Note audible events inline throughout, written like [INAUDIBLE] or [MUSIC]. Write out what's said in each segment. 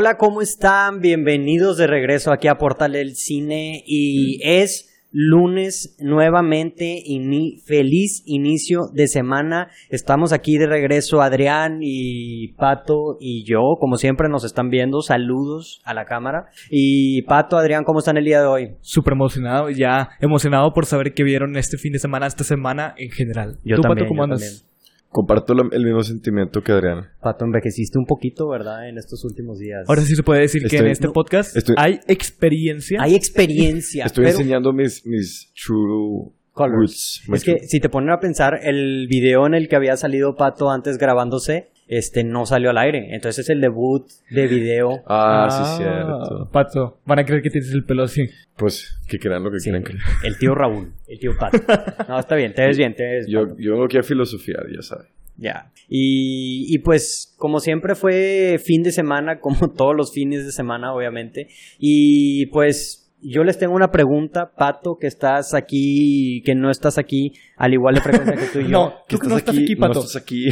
Hola, ¿cómo están? Bienvenidos de regreso aquí a Portal del Cine y es lunes nuevamente y mi feliz inicio de semana. Estamos aquí de regreso Adrián y Pato y yo, como siempre nos están viendo. Saludos a la cámara. Y Pato, Adrián, ¿cómo están el día de hoy? Súper emocionado, ya emocionado por saber qué vieron este fin de semana, esta semana en general. Yo ¿Tú, también, Pato, cómo yo andas? también. Comparto lo- el mismo sentimiento que Adrián. Pato, envejeciste un poquito, ¿verdad? En estos últimos días. Ahora sí se puede decir que en este no, podcast estoy- hay experiencia. Hay experiencia. Estoy pero- enseñando mis, mis true Colors. roots. Es que si te ponen a pensar, el video en el que había salido Pato antes grabándose, este no salió al aire. Entonces es el debut de video. Ah, sí, cierto. Pato, van a creer que tienes el pelo así. Pues que crean lo que Sí, quieran creer. el tío Raúl, el tío Pato. [LAUGHS] No, está bien, te ves bien, te ves Yo, Pato. yo vengo aquí a filosofiar, ya sabes. Ya. Y, y pues, como siempre fue fin de semana, [LAUGHS] como todos los fines de semana, obviamente. Y pues, yo les tengo una pregunta, Pato, que estás aquí, que no estás aquí, al igual de frecuencia que tú y [LAUGHS] yo. No, tú que no estás aquí, no Pato. estás aquí.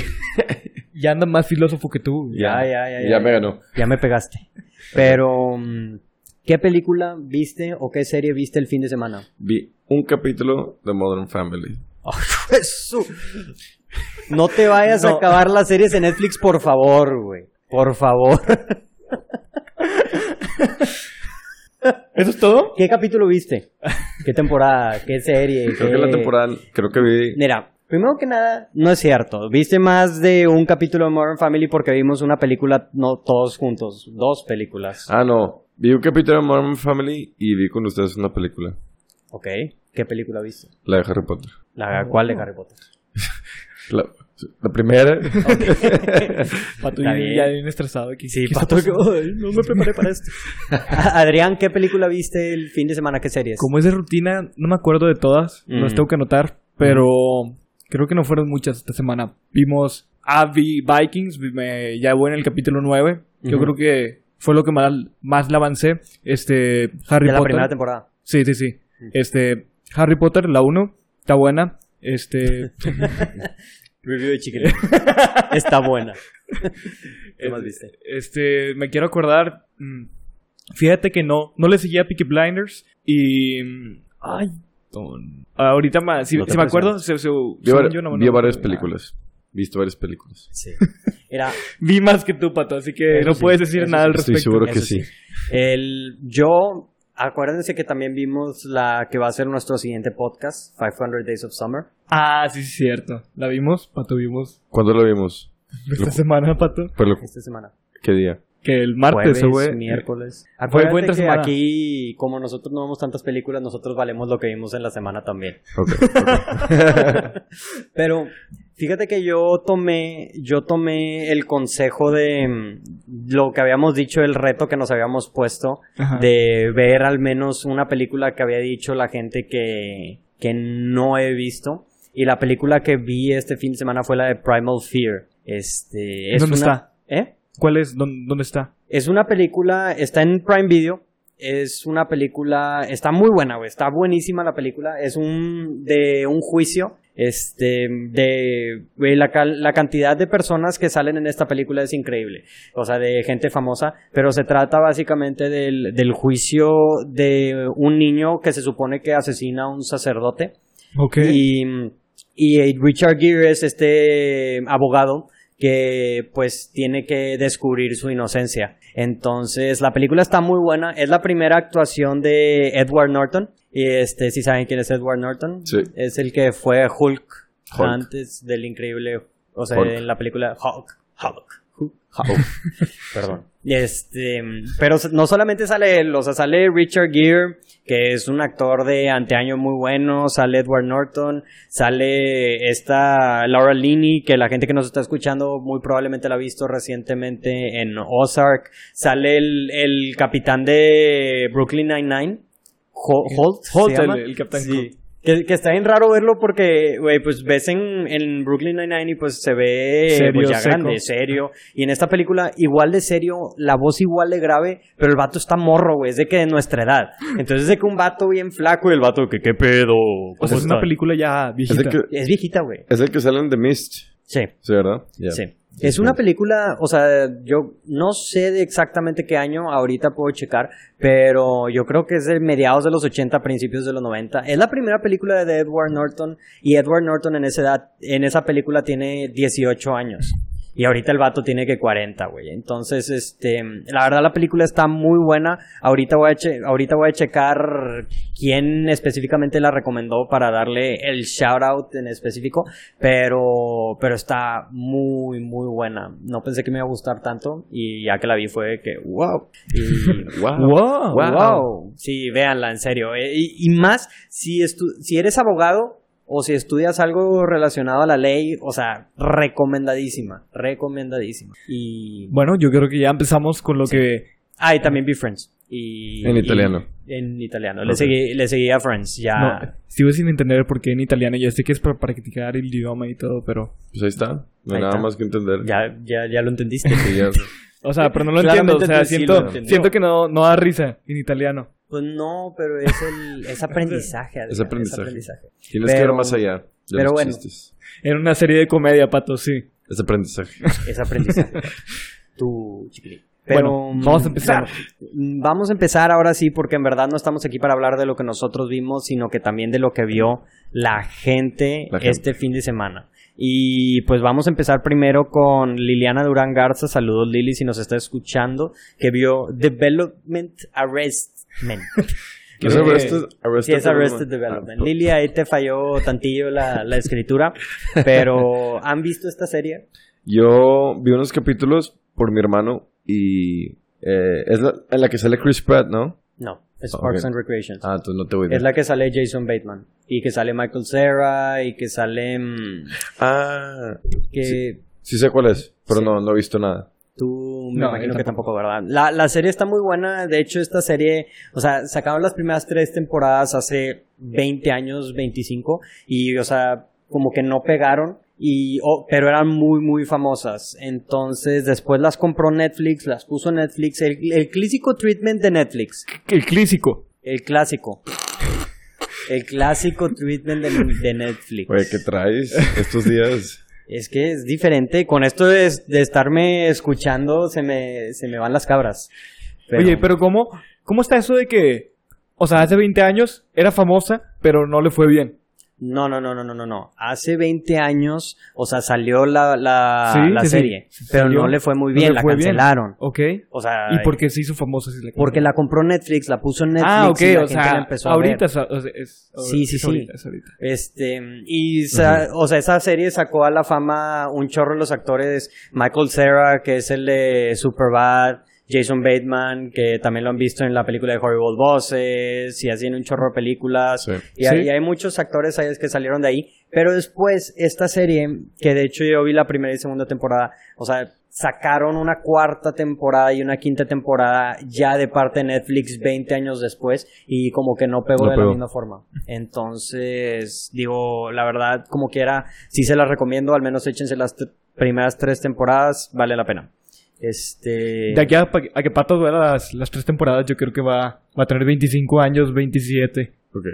Ya anda más filósofo que tú. Ya, ya, ya, ya. Ya me ganó. Ya me pegaste. [LAUGHS] Pero, mm, ¿qué película viste o qué serie viste el fin de semana? Vi un capítulo de Modern Family. [LAUGHS] Eso. No te vayas a acabar las series en Netflix, por favor, güey. Por favor. [LAUGHS] ¿Eso es todo? ¿Qué capítulo viste? ¿Qué temporada? ¿Qué serie? Creo ¿Qué- que la temporada, creo que vi... Mira, primero que nada, no es cierto. Viste más de un capítulo de Modern Family porque vimos una película, no todos juntos, dos películas. Ah, no. Vi un capítulo de Modern Family y vi con ustedes una película. Ok. ¿Qué película viste? La de Harry Potter. La, ¿Cuál de Harry Potter? [LAUGHS] La, la primera. [LAUGHS] Pato, Está ya- bien. estresado aquí. Sí, ¿Qué está Pato, no me preparé para esto. [LAUGHS] Adrián, ¿qué película viste el fin de semana? ¿Qué series? Como es de rutina, no me acuerdo de todas. Mm. Las tengo que anotar. Pero creo que no fueron muchas esta semana. Vimos a vi Vikings. vi- Me, ya voy en el capítulo 9. Yo creo que fue lo que más, más le avancé. Este, Harry de la Potter. primera temporada. Sí, sí, sí. Este, Harry Potter, la 1, está buena. Este, [LAUGHS] Review de Chicken. [LAUGHS] Está buena. ¿Qué más viste? este, me quiero acordar. mm, Fíjate que no, no le seguía a Peaky Blinders y. mm, Ay, ahorita más, si, No te si me acuerdo, se, se- Vi, según var- yo no- vi no- varias películas. Visto varias películas. Sí. [LAUGHS] Era, [LAUGHS] Vi más que tú, Pato, así que Eso no sí, puedes decir nada sí. al Estoy respecto. seguro que Eso sí. el, yo, acuérdense que también vimos la que va a ser nuestro siguiente podcast, 500 Days of Summer. Ah, sí, sí, cierto. ¿La vimos? Pato, vimos. ¿Cuándo lo vimos? Esta Lo- semana, Pato. Pero, Esta semana. ¿Qué día? Que el martes, güey. miércoles. Fue- Acuérdate fue entre que semana. aquí, como nosotros no vemos tantas películas, nosotros valemos lo que vimos en la semana también. Ok. [LAUGHS] ok. Pero fíjate que yo tomé, yo tomé el consejo de mm, lo que habíamos dicho, el reto que nos habíamos puesto Ajá. de ver al menos una película que había dicho la gente que, que no he visto. Y la película que vi este fin de semana fue la de Primal Fear. Este, es ¿Dónde una- está? ¿Eh? ¿Cuál es? ¿Dónde, dónde está? Es una película, está en Prime Video. Es una película, está muy buena, güey. Está buenísima la película. Es un de un juicio, este, de güey, la, la cantidad de personas que salen en esta película es increíble. O sea, de gente famosa. Pero se trata básicamente del, del juicio de un niño que se supone que asesina a un sacerdote. Ok. Y, y Richard Gere es este abogado que pues tiene que descubrir su inocencia. Entonces, la película está muy buena. Es la primera actuación de Edward Norton. Y este, si saben quién es Edward Norton, Sí. es el que fue Hulk, Hulk. antes del increíble, o sea, Hulk. en la película Hulk. Hulk. Hulk. [LAUGHS] Perdón. Este, pero no solamente sale él, o sea, sale Richard Gere, que es un actor de anteaño muy bueno, sale Edward Norton, sale esta Laura Linney, que la gente que nos está escuchando muy probablemente la ha visto recientemente en Ozark, sale el, el capitán de Brooklyn Nine-Nine, Ho- Holt, ¿se Holt, el capitán Sí. Holt. Que, que está bien raro verlo porque, güey, pues ves en, en Brooklyn Nine-Nine y pues se ve Serio, pues, ya seco. grande, serio. Y en esta película, igual de serio, la voz igual de grave, pero el vato está morro, güey, es de que de nuestra edad. Entonces es de que un vato bien flaco y el vato que, ¿qué pedo? O ¿Cómo sea, es una están?" película ya viejita. que, Es viejita, güey. es el que sale en The Mist. Sí, Sí, ¿verdad? Sí. Es una película, o sea, yo no sé de exactamente qué año, ahorita puedo checar, pero yo creo que es de mediados de los 80, principios de los 90. Es la primera película de Edward Norton y Edward Norton en esa edad, en esa película tiene 18 años. Y ahorita el vato tiene que 40, güey. Entonces, este, la verdad la película está muy buena. Ahorita voy a, che- ahorita voy a checar quién específicamente la recomendó para darle el shout out en específico. Pero, pero está muy, muy buena. No pensé que me iba a gustar tanto. Y ya que la vi fue que, wow. Y, [LAUGHS] Wow. Wow. wow. Sí, véanla, en serio. Eh, Y, y más, si, estu- si eres abogado o si estudias algo relacionado a la ley, o sea, recomendadísima, recomendadísima. Y... Bueno, yo creo que ya empezamos con lo que... Ah, y también vi Friends. Y, En y- italiano. en italiano. Le, Ok. seguí, le seguí a Friends, ya... No, sigo sin entender por qué en italiano. Ya sé que es para practicar el idioma y todo, pero... Pues ahí está. No hay nada está. más que entender. Ya, ya, ya lo entendiste. Sí, ya. [LAUGHS] O sea, pero no lo Claramente entiendo. O sea, sí siento, lo entendió. siento que no, no da risa en italiano. Pues no, pero es el es [LAUGHS] aprendizaje. Adrián, aprendizaje. Tienes que Pero- ir más allá de pero los bueno. chistes. Era una serie de comedia, Pato, sí. Es aprendizaje. [LAUGHS] Es aprendizaje. [LAUGHS] tu chiquilín. Pero, Bueno, vamos a empezar. mm, Vamos a empezar ahora sí, porque en verdad no estamos aquí para hablar de lo que nosotros vimos, sino que también de lo que vio la gente, La gente. este fin de semana. Y pues vamos a empezar primero con Liliana Durán Garza. Saludos Lili si nos está escuchando, que vio Development Arrestment. ¿Qué es [LAUGHS] Eh, Arrested, Arrested Sí, es Arrested Development? Development. Ah, Lili, ahí te falló tantillo la, la escritura, pero [LAUGHS] ¿han visto esta serie? Yo vi unos capítulos por mi hermano y eh, es la, en la que sale Chris Pratt, ¿no? No, es Ok. Parks and Recreation. Ah, entonces no te voy a Es la que sale Jason Bateman. Y que sale Michael Cera. Y que sale. mm, Ah, que sí sé cuál es, pero Sí. no, no he visto nada. tú me No, imagino que tampoco, ¿verdad? La, la serie está muy buena. De hecho, esta serie. O sea, sacaron las primeras tres temporadas hace 20 años, 25. Y, o sea, como que no pegaron. Y, oh, pero eran muy, muy famosas. Entonces, después las compró Netflix, las puso Netflix. El, el clásico treatment de Netflix. El clásico. El clásico. [LAUGHS] El clásico treatment de, de Netflix. Oye, ¿qué traes estos días? [LAUGHS] Es que es diferente. Con esto de, de estarme escuchando, se me, se me van las cabras. Oye, pero ¿cómo, ¿cómo está eso de que, o sea, hace 20 años era famosa, pero no le fue bien? No, no, no, no, no, no, no. Hace 20 años, o sea, salió la, la, Sí, la sí. serie. Pero no le fue muy bien, la fue bien. cancelaron. ¿Ok? O sea, ¿Y por qué se hizo famosa? si la porque la compró Netflix, la puso en Netflix Ah, ok, y la o gente la sea, empezó a ahorita ver. es, sea, es- Sí, sí, es sí. ahorita, es ahorita. Este, y, sa- o sea, esa serie sacó a la fama un chorro de los actores, Michael Cera, que es el de Superbad, Jason Bateman, que también lo han visto en la película de Horrible Bosses, y así en un chorro de películas. Sí. Y, hay, Sí. y hay muchos actores ahí que salieron de ahí. Pero después, esta serie, que de hecho yo vi la primera y segunda temporada, o sea, sacaron una cuarta temporada y una quinta temporada ya de parte de Netflix 20 años después y como que no pegó No de pegó. la misma forma. Entonces, digo, la verdad, como quiera, sí se las recomiendo, al menos échense las primeras tres temporadas, vale la pena. Este... De aquí a, a que Pato vea las, las tres temporadas, yo creo que va, va a tener 25 años, 27. Ok.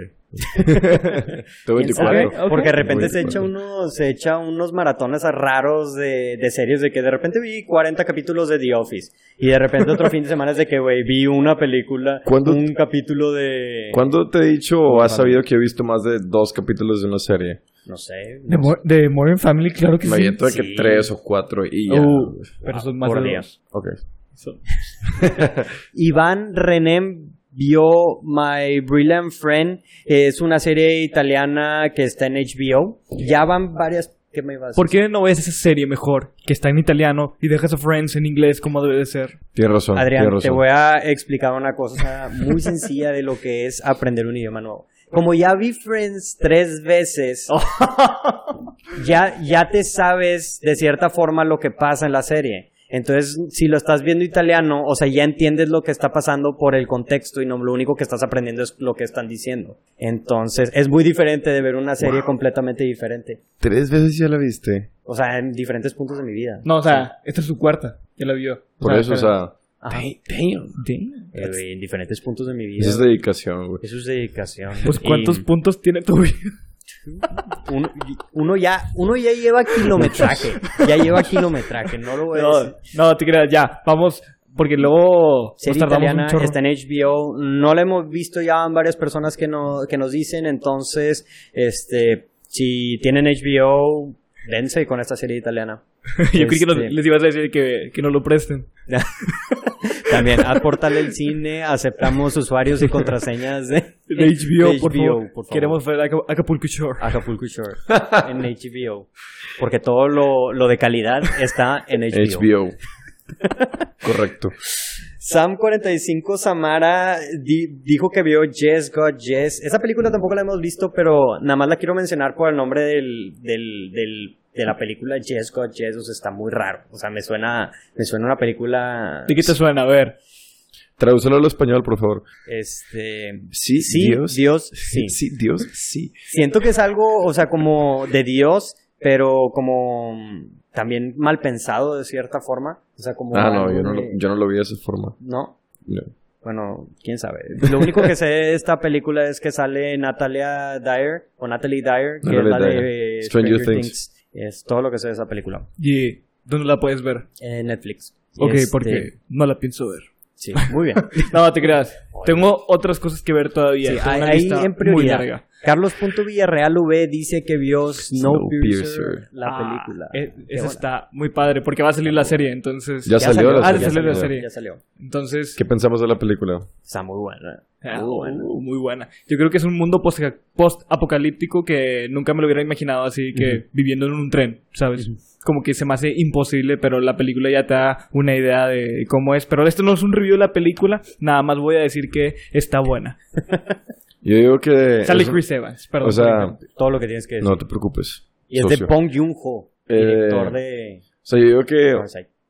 Tengo ¿Quién sabe? 24. Ok. Porque de repente se echa unos, se echa unos maratones raros de, de series de que de repente vi 40 capítulos de The Office y de repente otro fin de semana es de que, güey, vi una película, ¿Cuándo- un capítulo de... ¿Cuándo te he dicho o has sabido que he visto más de dos capítulos de una serie? No sé. De, Mo- de Modern Family, claro que Me sí. aviento de que Sí. tres o cuatro y ya. Uh, pero son más por de día. dos. Ok. Son- [LAUGHS] Iván René vio My Brilliant Friend. Es una serie italiana que está en HBO. Ya van varias... ¿Qué me ibas a ¿Por qué no ves esa serie mejor, que está en italiano, y dejas a Friends en inglés como debe de ser? Tienes razón. Adrián, tienes te razón. voy a explicar una cosa muy sencilla de lo que es aprender un idioma nuevo. Como ya vi Friends tres veces, [LAUGHS] ya, ya te sabes de cierta forma lo que pasa en la serie. Entonces, si lo estás viendo italiano, o sea, ya entiendes lo que está pasando por el contexto y no lo único que estás aprendiendo es lo que están diciendo. Entonces, es muy diferente de ver una serie completamente diferente. Tres veces ya la viste. O sea, en diferentes puntos de mi vida. No, o sea, esta es su cuarta, ya la vio. Por eso, o sea. Ajá. Damn. Damn. Eh, en diferentes puntos de mi vida. Esa es dedicación, güey. Eso es dedicación. Pues, ¿cuántos Y- puntos tiene tu vida? uno, uno ya, uno ya lleva kilometraje. Ya lleva kilometraje, no lo voy a No, decir. no, te creas, ya, vamos, porque luego nos Serie tardamos italiana un está en HBO. No la hemos visto ya en varias personas que, no, que nos dicen. Entonces, este, si tienen HBO, dense con esta serie italiana. [LAUGHS] Yo creí que nos- Este- les ibas a decir que, que nos lo presten. [LAUGHS] También, aportale el cine. Aceptamos usuarios y contraseñas de, De HBO, de por, HBO, favor. por favor. Queremos ver Aca- Acapulco Shore. Acapulco Shore en HBO. Porque todo lo, lo de calidad está en HBO. HBO. Correcto. Sam45 Samara di- dijo que vio Yes God Yes. Esa película tampoco la hemos visto, pero nada más la quiero mencionar por el nombre del, del, del- de la película Yes God Yes. O sea, está muy raro. O sea, me suena, me suena una película. ¿De qué te suena? A ver. Tradúcelo al español, por favor. Este. Sí, Sí, Dios. Dios, [LAUGHS] sí. Sí, Dios, sí. Siento que es algo, o sea, como de Dios, pero como también mal pensado de cierta forma. O sea, como. Ah, no, yo no, lo, de- yo no lo vi de esa forma. No, No. Bueno, quién sabe. Lo único que sé de esta película es que sale Natalia Dyer o Natalie Dyer, que Natalie es la Dyer. de Stranger Stranger, Things. Things. Es todo lo que sé de esa película. ¿Y dónde la puedes ver? En Netflix. Ok, Este, porque no la pienso ver. Sí, muy bien. [LAUGHS] No, te creas. Tengo otras cosas que ver todavía. Sí, Tengo ahí una ahí lista en muy prioridad. Larga. Carlos.villarreal V dice que vio Snowpiercer, Snowpiercer. la Ah, película. Qué esa está muy padre porque va a salir la serie, entonces. Ya, salió, la Ah, serie. ya salió la serie. Ya salió. Entonces. ¿Qué pensamos de la película? Está muy buena. Ah, Muy buena. uh, muy buena. Yo creo que es un mundo post- post-apocalíptico que nunca me lo hubiera imaginado así que viviendo en un tren, ¿sabes? Como que se me hace imposible, pero la película ya te da una idea de cómo es. Pero esto no es un review de la película, nada más voy a decir que está buena. [LAUGHS] Yo digo que... Sale es un- Chris Evans, perdón. O sea, Todo lo que tienes que decir. no te preocupes. y es de socio. Bong Joon-ho, Eh, director de O sea, yo digo que...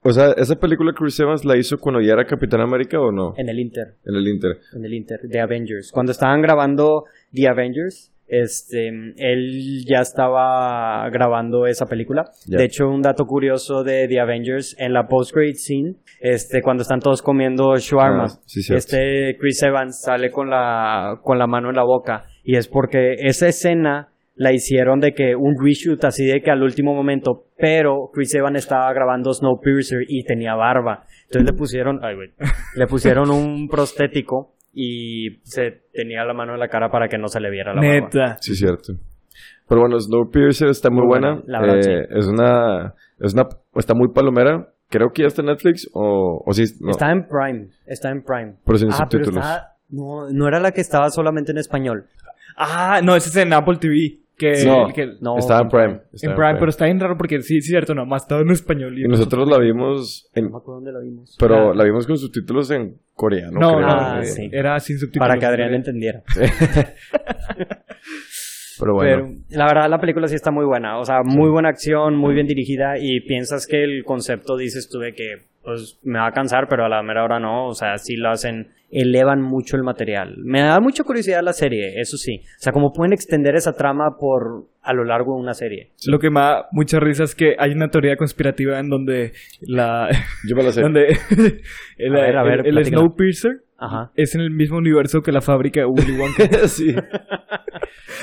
O sea, ¿esa película Chris Evans la hizo cuando ya era Capitán América o no? En el Inter. En el Inter. en el Inter de Avengers. Cuando estaban grabando The Avengers, este, él ya estaba grabando esa película. De hecho, un dato curioso de The Avengers, en la post-grade scene, este, cuando están todos comiendo shawarma, Ah, sí, este Chris Evans sale con la, con la mano en la boca. Y es porque esa escena la hicieron de que un reshoot así de que al último momento, pero Chris Evans estaba grabando Snowpiercer y tenía barba. Entonces le pusieron, ay, güey, le pusieron un prostético y se tenía la mano en la cara para que no se le viera la barba. Neta. Sí, cierto. Pero bueno, Snowpiercer está muy, Muy buena. buena, la verdad, Eh, Es una... Es una... Está muy palomera. Creo que ya está en Netflix o... O sí... No. Está en Prime, está en Prime. Pero sin ah, pero subtítulos. está, no, no era la que estaba solamente en español. Ah, no, ese es en Apple TV. Que, No. que- No, Está en Prime. En Prime, pero está bien raro porque sí, sí, cierto, nomás estaba en español. Y nosotros la vimos en... No me acuerdo dónde la vimos. Pero Ah. la vimos con subtítulos en coreano. No, creo. no, Ah, eh, sí. era sin subtítulos. Para que Adrián entendiera. [LAUGHS] Pero bueno. Pero la verdad la película sí está muy buena, o sea, muy buena acción, muy bien dirigida y piensas que el concepto dices tú de que pues me va a cansar, pero a la mera hora no, o sea, sí lo hacen, elevan mucho el material. Me da mucha curiosidad la serie, eso sí, o sea, cómo pueden extender esa trama por a lo largo de una serie. Lo que me da mucha risa es que hay una teoría conspirativa en donde la... Yo me la sé. [LAUGHS] donde [LAUGHS] el, A ver, a ver, el- el. Snowpiercer Ajá. es en el mismo universo que la fábrica de Willy Wonka. [LAUGHS] sí.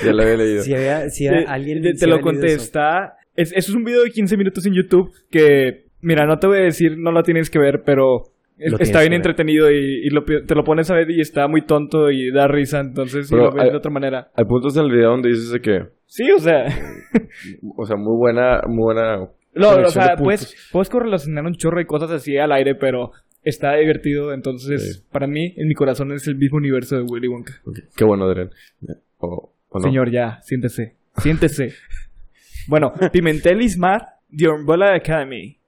Ya la había leído. Si, había, si Te- alguien te, si te lo había eso. contesta. Es, eso es un video de 15 minutos en YouTube que, mira, no te voy a decir, no lo tienes que ver, pero Lo está bien entretenido y, y lo te lo pones a ver y está muy tonto y da risa, entonces Pero lo ves hay- de otra manera. Hay puntos en el video donde dices de que... Sí, o sea, [LAUGHS] O sea, muy buena... Muy buena... no, o sea, puedes, puedes correlacionar un chorro de cosas así al aire, pero está divertido, entonces Sí. para mí, en mi corazón es el mismo universo de Willy Wonka. Qué bueno, Adrián. O, o no. Señor, ya, siéntese, siéntese. bueno, Pimentel Ismar, The Umbrella Academy.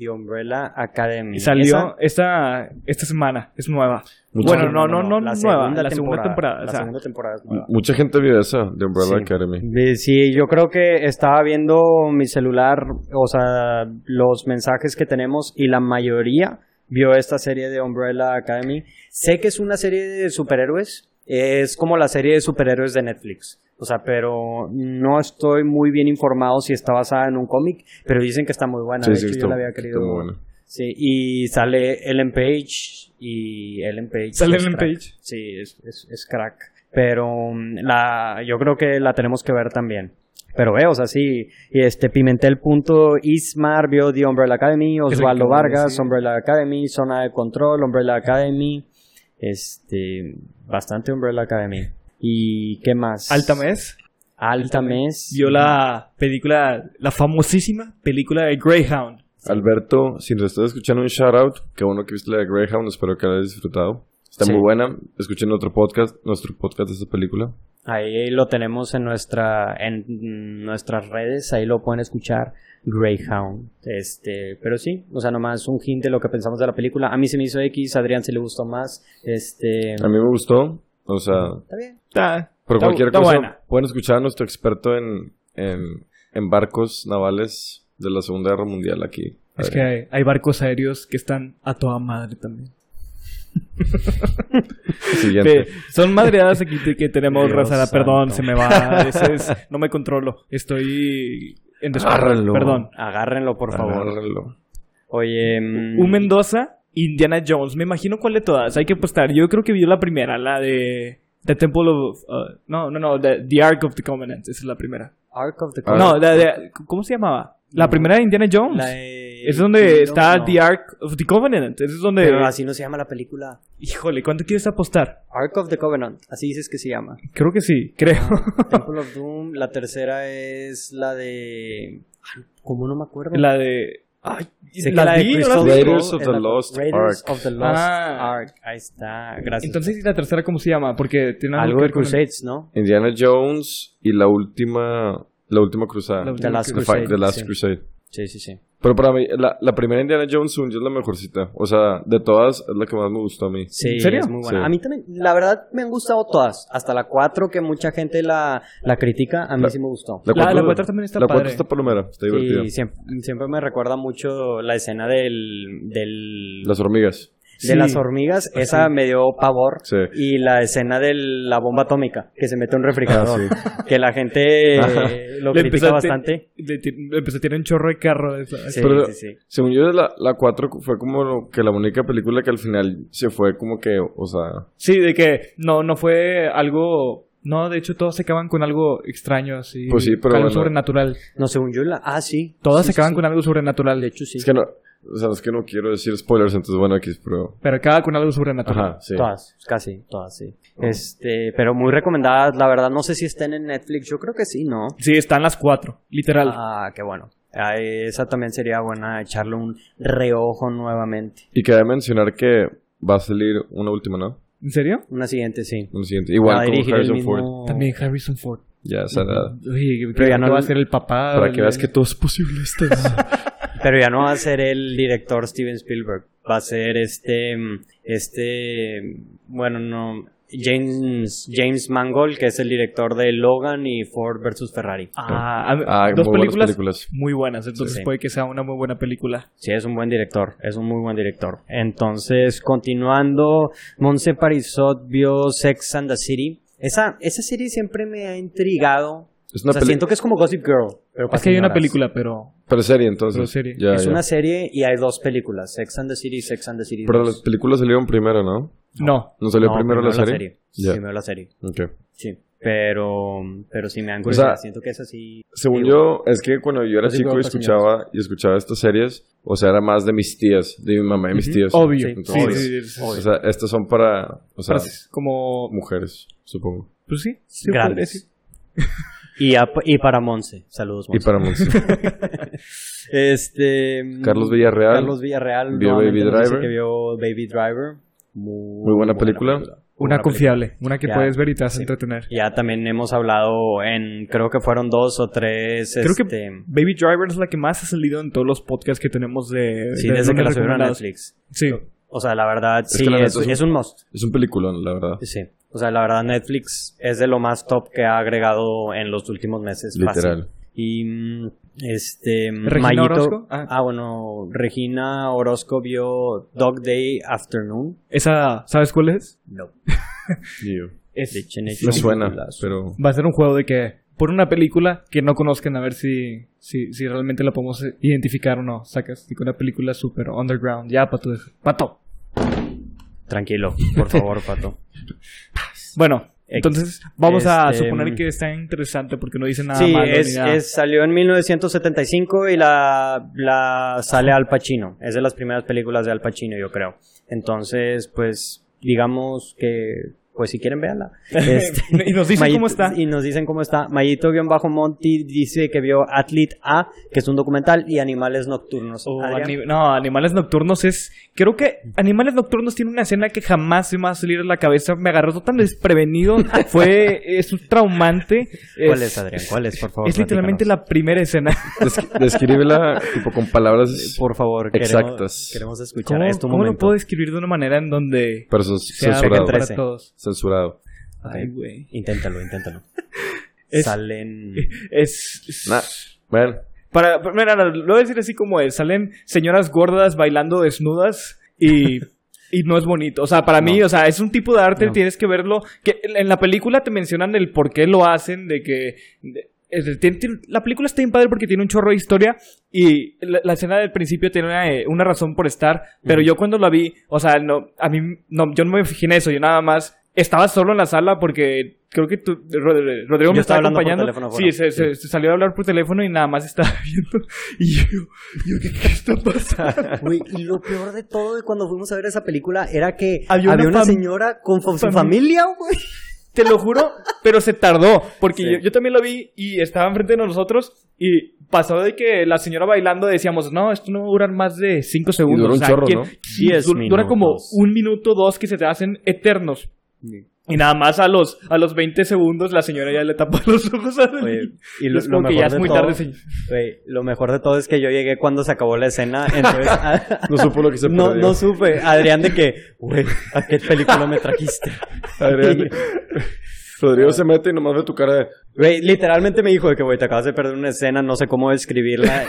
The Umbrella Academy. Salió Esa- esta, esta semana, es nueva. Mucha bueno, gente- no, no, no, la nueva, segunda la segunda temporada. o La sea, segunda temporada es nueva. Mucha gente vio esa de Umbrella Sí. Academy. De- Sí, yo creo que estaba viendo mi celular, o sea, los mensajes que tenemos y la mayoría vio esta serie de Umbrella Academy. Sé que es una serie de superhéroes, es como la serie de superhéroes de Netflix. O sea, pero no estoy muy bien informado si está basada en un cómic, pero dicen que está muy buena. Sí, de sí, hecho, está- yo la había está querido. muy buena. Sí, y sale Ellen Page y Ellen Page. ¿Sale Ellen crack. Page? Sí, es, es, es crack. pero mm, la, yo creo que la tenemos que ver también. Pero veo, o sea, sí, y este Pimentel punto Ismar vio The Umbrella Academy, Osvaldo Vargas. Umbrella Academy, Zona de Control, Umbrella Academy, este, bastante Umbrella Academy. ¿Y qué más? Alta Mes Alta Mes. vio la película, la famosísima película de Greyhound. Alberto, si nos estás escuchando un shout out, que bueno que viste la de Greyhound, espero que la hayas disfrutado. Está Sí. muy buena. Escuchen otro podcast, nuestro podcast de esta película. Ahí lo tenemos en nuestra en nuestras redes, ahí lo pueden escuchar Greyhound. Este, pero sí, o sea, nomás un hint de lo que pensamos de la película. A mí se me hizo X, a Adrián se le gustó más. Este, A mí me gustó. O sea, está bien. Está, por está- cualquier está cosa, buena. pueden escuchar a nuestro experto en, en, en barcos navales de la Segunda Guerra Mundial aquí. Es que hay, hay barcos aéreos que están a toda madre también. [LAUGHS] Siguiente. Son madreadas aquí que- que tenemos, Dios Razada. Perdón, se me va. ese es- no me controlo. Estoy en descontrol. Agárrenlo. Perdón. Agárrenlo, por favor. Agárrenlo. Oye, mm, Un Mendoza, Indiana Jones. Me imagino cuál de todas. Hay que apostar. Yo creo que vio la primera, la de The Temple of. uh, no, no, no. The, The Ark of the Covenant. Esa es la primera. Ark of the Ah. No, la de. ¿Cómo se llamaba? La primera de Indiana Jones. La de- Es donde está no. The Ark of the Covenant. Ese es donde. Pero así no se llama la película. Híjole, ¿cuánto quieres apostar? Ark of the Covenant, así dices que se llama. Creo que sí, creo. [LAUGHS] Temple of Doom, la tercera es la de... Ay, ¿Cómo no me acuerdo? la de. Ay, Sé que ¿la la de vi? Crystal ¿No la vi? Raiders of the Lost Raiders Ark. of the Lost Ah. Ark. Ahí está, gracias. Entonces, ¿y la tercera cómo se llama? Porque tiene Algo que de Crusades, ¿no? Indiana Jones y la última, la última cruzada. La The Last The, Crusade. Fi- The Last sí. Crusade. Sí, sí, sí. Pero para mí, la, la primera Indiana Jones es la mejorcita. O sea, de todas, es la que más me gustó a mí. Sí, ¿En serio? es muy buena. Sí. A mí también, la verdad, me han gustado todas. Hasta la 4, que mucha gente la, la critica, a mí La- sí me gustó. La- cuatro- la cuatro también está La padre. cuatro está palomera, está divertida. Y siempre, siempre me recuerda mucho la escena del... del Las hormigas. De Sí. las hormigas, esa me dio pavor. Sí. Y la escena de la bomba atómica, que se mete en un refrigerador. Ah, Que la gente Ajá. eh, lo Le critica bastante. Le, le empezó a tirar un chorro de carro. Sí, Pero- sí, sí. Según yo, la, la 4 fue como lo- que la única película que al final se fue como que, o sea, Sí, de que no, no fue algo. No, de hecho, todos se acaban con algo extraño, así. Pues sí, pero Algo bueno. sobrenatural. No, según yo, la... Ah, sí. Todas Sí, se acaban sí, con algo sobrenatural. De hecho, sí. es que no, o sea, es que no quiero decir spoilers, entonces bueno, aquí pero... Pero acaba con algo sobrenatural. Ajá, sí. Todas, casi, todas, sí. Este, pero muy recomendadas, la verdad, no sé si estén en Netflix, yo creo que sí, ¿no? Sí, están las cuatro, literal. Ah, qué bueno. Ah, esa también sería buena echarle un reojo nuevamente. Y quería mencionar que va a salir una última, ¿no? ¿En serio? Una siguiente, sí. Una siguiente. Igual como Harrison mismo- Ford. También Harrison Ford. Ya. Uy, Pero ya que no- va a ser el papá. Para que veas que todo es posible. Esto [LAUGHS] Pero ya no va a ser el director Steven Spielberg. Va a ser este. mm, Este. mm, Bueno, no. James, James Mangold, que es el director de Logan y Ford vs. Ferrari. Ah, Ah, dos muy buenas películas, películas. muy buenas. Entonces Sí. puede que sea una muy buena película. Sí, es un buen director. Es un muy buen director. Entonces, continuando, Monse Parisot vio Sex and the City. Esa, esa serie siempre me ha intrigado. Es O una sea, peli- siento que es como Gossip Girl. Pero Es que hay una película, pero. Pero serie, entonces. Pero serie. Ya, es ya. una serie y hay dos películas. Sex and the City y Sex and the City. Pero 2. las películas salieron primero, ¿no? No. ¿No salió No, primero, la serie? Ya. Primero la serie. Ok. Sí. Pero, pero sí me han O sea, siento que es así. Según digo, yo, es que cuando yo era Gossip chico y escuchaba, y escuchaba estas series, o sea, era más de mis tías, de mi mamá y mis tías. Obvio. Sí, Sí, obvio. sí, sí, sí. O sea, estas son para, o sea, Para- como. mujeres, supongo. Pues sí. sí Grandes. Y, a- y para Monse. Saludos, Y Monse. para mujeres. [LAUGHS] Este. Carlos Villarreal. Carlos Villarreal. Vio Baby Driver. que vio Baby Driver. Muy, Muy buena película. Una confiable. Una que Ya. puedes ver y te vas a entretener. Ya también hemos hablado en, creo que fueron dos o tres, Creo que este, Baby Driver es la que más ha salido en todos los podcasts que tenemos de. sí, de desde que la subieron a. Netflix. Sí. O sea, la verdad, Es sí, es, es un- es un must. Es un peliculón, la verdad. Sí. O sea, la verdad, Netflix es de lo más top que ha agregado en los últimos meses. fácil. Literal. Y, mm, este, ¿Regina Mayito- Orozco? Ah. Ah. bueno, Regina Orozco vio Dog Day Afternoon. Esa, ¿sabes cuál es? No. [LAUGHS] Es, Me suena, pero... va a ser un juego de que por una película que no conozcan a ver si, si, si realmente la podemos identificar o no. Sacas y con una película súper underground. Ya, pato. Pato. Tranquilo, por favor, Pato. [LAUGHS] Bueno, Entonces, vamos a Este, suponer que está interesante porque no dice nada Sí, malo es, ni nada. es- salió en 1975 y la, la sale Al Pacino. Es de las primeras películas de Al Pacino, yo creo. Entonces, pues, digamos que, pues si quieren, véanla. [LAUGHS] Este, Y nos dicen cómo está. Y nos dicen cómo está. Mayito-Monty dice que vio Athlete A, que es un documental, y Animales Nocturnos. O Adrián. ani- no, Animales Nocturnos es... Creo que Animales Nocturnos tiene una escena que jamás se me va a salir de la cabeza. Me agarró tan desprevenido. [LAUGHS] Fue... Es un traumante. ¿Cuál es, Adrián? ¿Cuál es, por favor? Es literalmente platícanos. la primera escena. Des- descríbela tipo con palabras [LAUGHS] Por favor, queremos, exactas. queremos escuchar. ¿Cómo, cómo lo momento. puedo describir de una manera en donde pero censurado. sea censurado. para todos? Censurado. Ay, güey. Inténtalo, inténtalo. [LAUGHS] Es- Salen... Es... es- Nah, bueno, Para, para- mira, lo voy a decir así como es. Salen señoras gordas bailando desnudas y, y no es bonito. O sea, para mí, o sea, es un tipo de arte, No. tienes que verlo. Que en la película te mencionan el por qué lo hacen, de que... de- es- tiene- tiene- la película está bien padre porque tiene un chorro de historia y la, la escena del principio tiene una, eh, una razón por estar, pero yo cuando la vi, o sea, no, a mí, no, yo no me fijé en eso, yo nada más estaba solo en la sala porque creo que tú, Rod- Rodrigo Yo me estaba estaba acompañando. teléfono sí, afuera. se, se- se salió a hablar por teléfono y nada más estaba [LAUGHS] viendo. Y yo, yo ¿qué, qué está pasando? [LAUGHS] Güey, y lo peor de todo de cuando fuimos a ver esa película era que Había había, una señora con fa- su fami- familia, güey. [LAUGHS] Te lo juro, pero se tardó. Porque Sí. yo, yo también lo vi y estaba enfrente de nosotros y pasó de que la señora bailando decíamos, no, esto no va a durar más de cinco segundos. dura un chorro, ¿quién- ¿no? Sí, Diez du- dura como minutos. un minuto, dos que se te hacen eternos. Y nada más a los, a los 20 segundos la señora ya le tapa [LAUGHS] los ojos a Oye, y lo, Es lo como que mejor ya es de muy todo, tarde, señor. lo mejor de todo es que yo llegué cuando se acabó la escena, [LAUGHS] entonces ah, no supo lo que se no, perdió. no supe, Adrián de que, güey, ¿a qué película me trajiste? Adrián. [LAUGHS] Rodrigo se mete y nomás ve tu cara de... Güey, literalmente me dijo de que, güey, te acabas de perder una escena, no sé cómo describirla.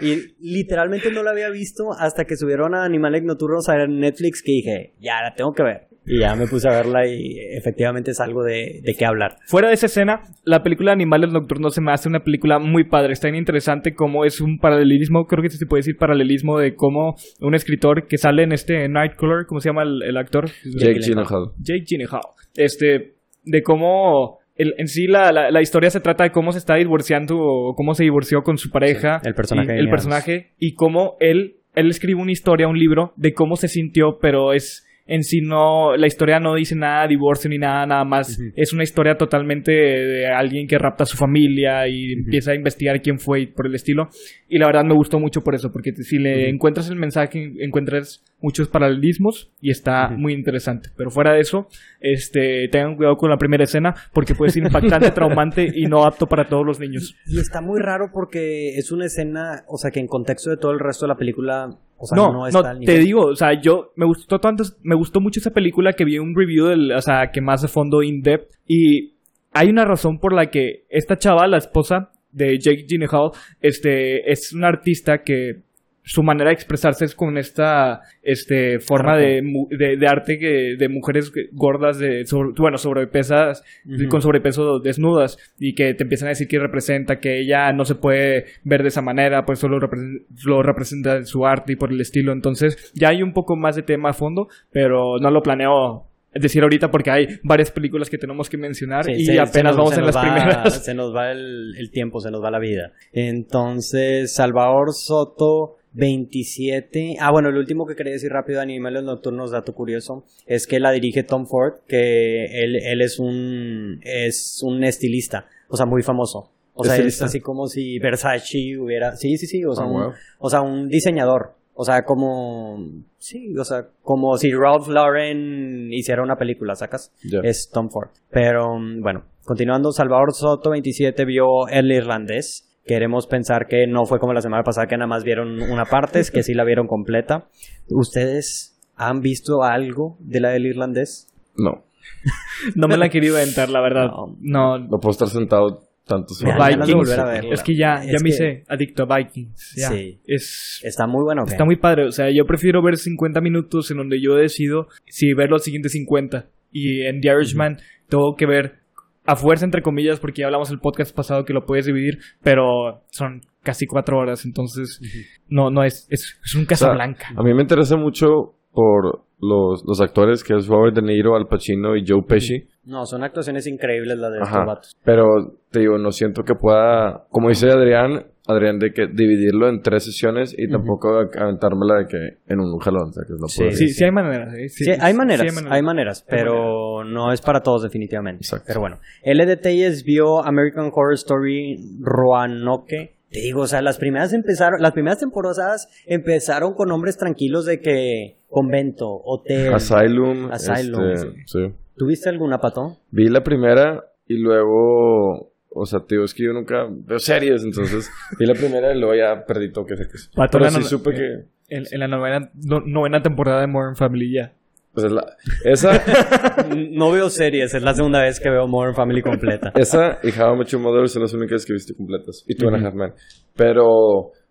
Y, y literalmente no la había visto hasta que subieron a Animales Nocturnos a Netflix que dije, ya la tengo que ver. Y ya me puse a verla y efectivamente es algo de, de qué hablar. Fuera de esa escena, la película Animales Nocturnos se me hace una película muy padre. Está bien interesante cómo es un paralelismo, creo que se puede decir paralelismo de cómo un escritor que sale en este Nightcrawler, ¿cómo se llama el, el actor? Jake Gyllenhaal. Jake Gyllenhaal. Este, de cómo el- en sí la, la, la historia se trata de cómo se está divorciando o cómo se divorció con su pareja. Sí, el personaje y, el personaje y cómo él, él escribe una historia, un libro de cómo se sintió, pero es en sí no, la historia no dice nada de divorcio ni nada, nada más. Es una historia totalmente de alguien que rapta a su familia y empieza a investigar quién fue y por el estilo. Y la verdad me gustó mucho por eso, porque si le encuentras el mensaje, encuentras muchos paralelismos y está muy interesante. Pero fuera de eso, este, tengan cuidado con la primera escena porque puede ser impactante, [LAUGHS] traumante y no apto para todos los niños. Y está muy raro porque es una escena, o sea, que en contexto de todo el resto de la película, o sea, no, no, no, está al te digo, o sea, yo me gustó tanto, me gustó mucho esa película que vi un review del, o sea, que más a fondo in depth y hay una razón por la que esta chava, la esposa de Jake Gyllenhaal, este, es una artista que su manera de expresarse es con esta este forma de, de, de arte que de mujeres gordas de sobre- bueno sobrepesas con sobrepeso desnudas y que te empiezan a decir que representa que ella no se puede ver de esa manera pues solo represen- lo representa en su arte y por el estilo. Entonces ya hay un poco más de tema a fondo pero no lo planeo decir ahorita porque hay varias películas que tenemos que mencionar Sí, y se- se apenas nos- vamos en las va- primeras. Se nos va el, el tiempo, se nos va la vida. Entonces, Salvador Soto 27. Ah, bueno, el último que quería decir rápido de Animales Nocturnos, dato curioso, es que la dirige Tom Ford, que él, él es un es un estilista, o sea, muy famoso. O sea, es así como si Versace hubiera... Sí, sí, sí, o sea, Ah, un, wow. o sea, un diseñador. O sea, como... Sí, o sea, como si Ralph Lauren hiciera una película, ¿sacas? Es Tom Ford. Pero mm, bueno, continuando, Salvador Soto 27 vio El Irlandés. Queremos pensar que no fue como la semana pasada que nada más vieron una parte, es que sí la vieron completa. ¿Ustedes han visto algo de la del Irlandés? No. [LAUGHS] no me la he querido aventar la verdad No. no, No puedo estar sentado tantos Vikings. volver a verla. Es que ya, ya Es me que- hice adicto a Vikings. Ya. Sí. Es, Está muy bueno. está muy padre. O sea, yo prefiero ver 50 minutos en donde yo decido si ver los siguientes 50. Y en The Irishman tengo que ver a fuerza, entre comillas, porque ya hablamos el podcast pasado que lo puedes dividir, pero son casi cuatro horas. Entonces, no, no es, es, es un O sea, Casablanca. a mí me interesa mucho por los, los actores, que es Robert De Niro, Al Pacino y Joe Pesci. No, son actuaciones increíbles las de estos Ajá. vatos. Pero te digo, no siento que pueda, como dice Adrián, Adrián, de que dividirlo en tres sesiones y tampoco aventármela de que en un jalón. O sea, que no Sí, puedo Sí, sí hay maneras. ¿eh? Sí, hay maneras, sí hay maneras, pero no es para todos definitivamente. Exacto. Pero bueno, LDTs vio American Horror Story Roanoke. Te digo, o sea, las primeras empezaron, las primeras temporadas empezaron con nombres tranquilos de que convento, hotel. Asylum. Asylum, este, sí. ¿Tuviste alguna pato? Vi la primera y luego, o sea, te digo, es que yo nunca veo series, entonces [LAUGHS] vi la primera y luego ya perdí todo que sé qué es. Pato, Pero sí no- supe eh, que, En, en la novena, no- novena temporada de Modern Family ya. Pues es la, esa, [LAUGHS] no veo series, es la segunda vez que veo Modern Family completa. esa y How I Met Your Mother son las únicas que he visto completas. Y Two and a Half Men. Pero,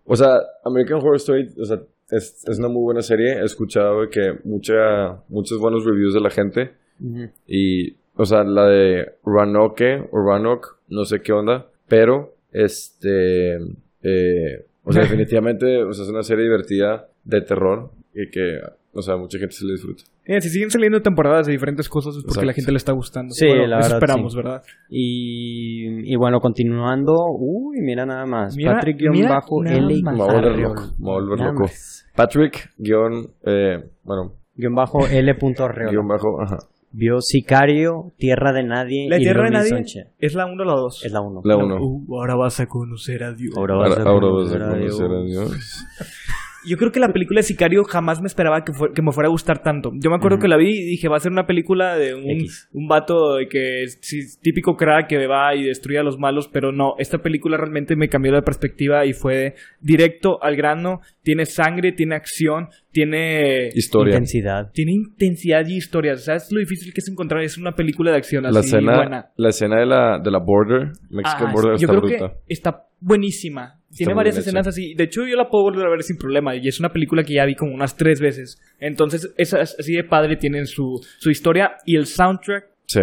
o sea, American Horror Story, o sea, es, es una muy buena serie. He escuchado que mucha, muchos buenos reviews de la gente. Ujú. Y, o sea, la de Roanoke o Roanoke, no sé qué onda, pero, este, eh, o sea, [LAUGHS] definitivamente, o sea, es una serie divertida de terror y que, o sea, mucha gente se le disfruta. Mira, si siguen saliendo temporadas de diferentes cosas es porque Exacto. la gente le está gustando. Sí, Bueno, la eso verdad, esperamos, sí. ¿verdad? Y, y bueno, continuando, uy, mira nada más, Mira- mira Patrick-Bajo nada L. más. Me voy a volver loco, me voy a volver loco. Patrick, guion, eh, bueno, Guión bajo L. punto Arreola. guion bajo, ajá, Vio Sicario, Tierra de Nadie La y Tierra de Nadie Sonche. es la 1 o la 2. Es la 1. la uno. Uh, ahora vas a conocer a Dios. Ahora Ahora, vas a ahora vas conocer a a conocer a Dios. Dios. Yo creo que la película de Sicario jamás me esperaba que, fue- que me fuera a gustar tanto. Yo me acuerdo que la vi y dije, va a ser una película de un, X. un vato de que es sí, típico crack que va y destruye a los malos, pero no, esta película realmente me cambió la perspectiva y fue directo al grano. Tiene sangre, tiene acción, tiene... Historia. Intensidad. Tiene intensidad y historia. ¿Sabes lo difícil que es encontrar? Es una película de acción La así escena, buena. la escena de la, de la border, Mexican Ah, border, yo está creo bruta. que está buenísima. Tiene varias escenas así. De hecho, yo la puedo volver a ver sin problema. Y es una película que ya vi como unas tres veces. Entonces, esas así de padre tienen su, su historia. Y el soundtrack, Sí.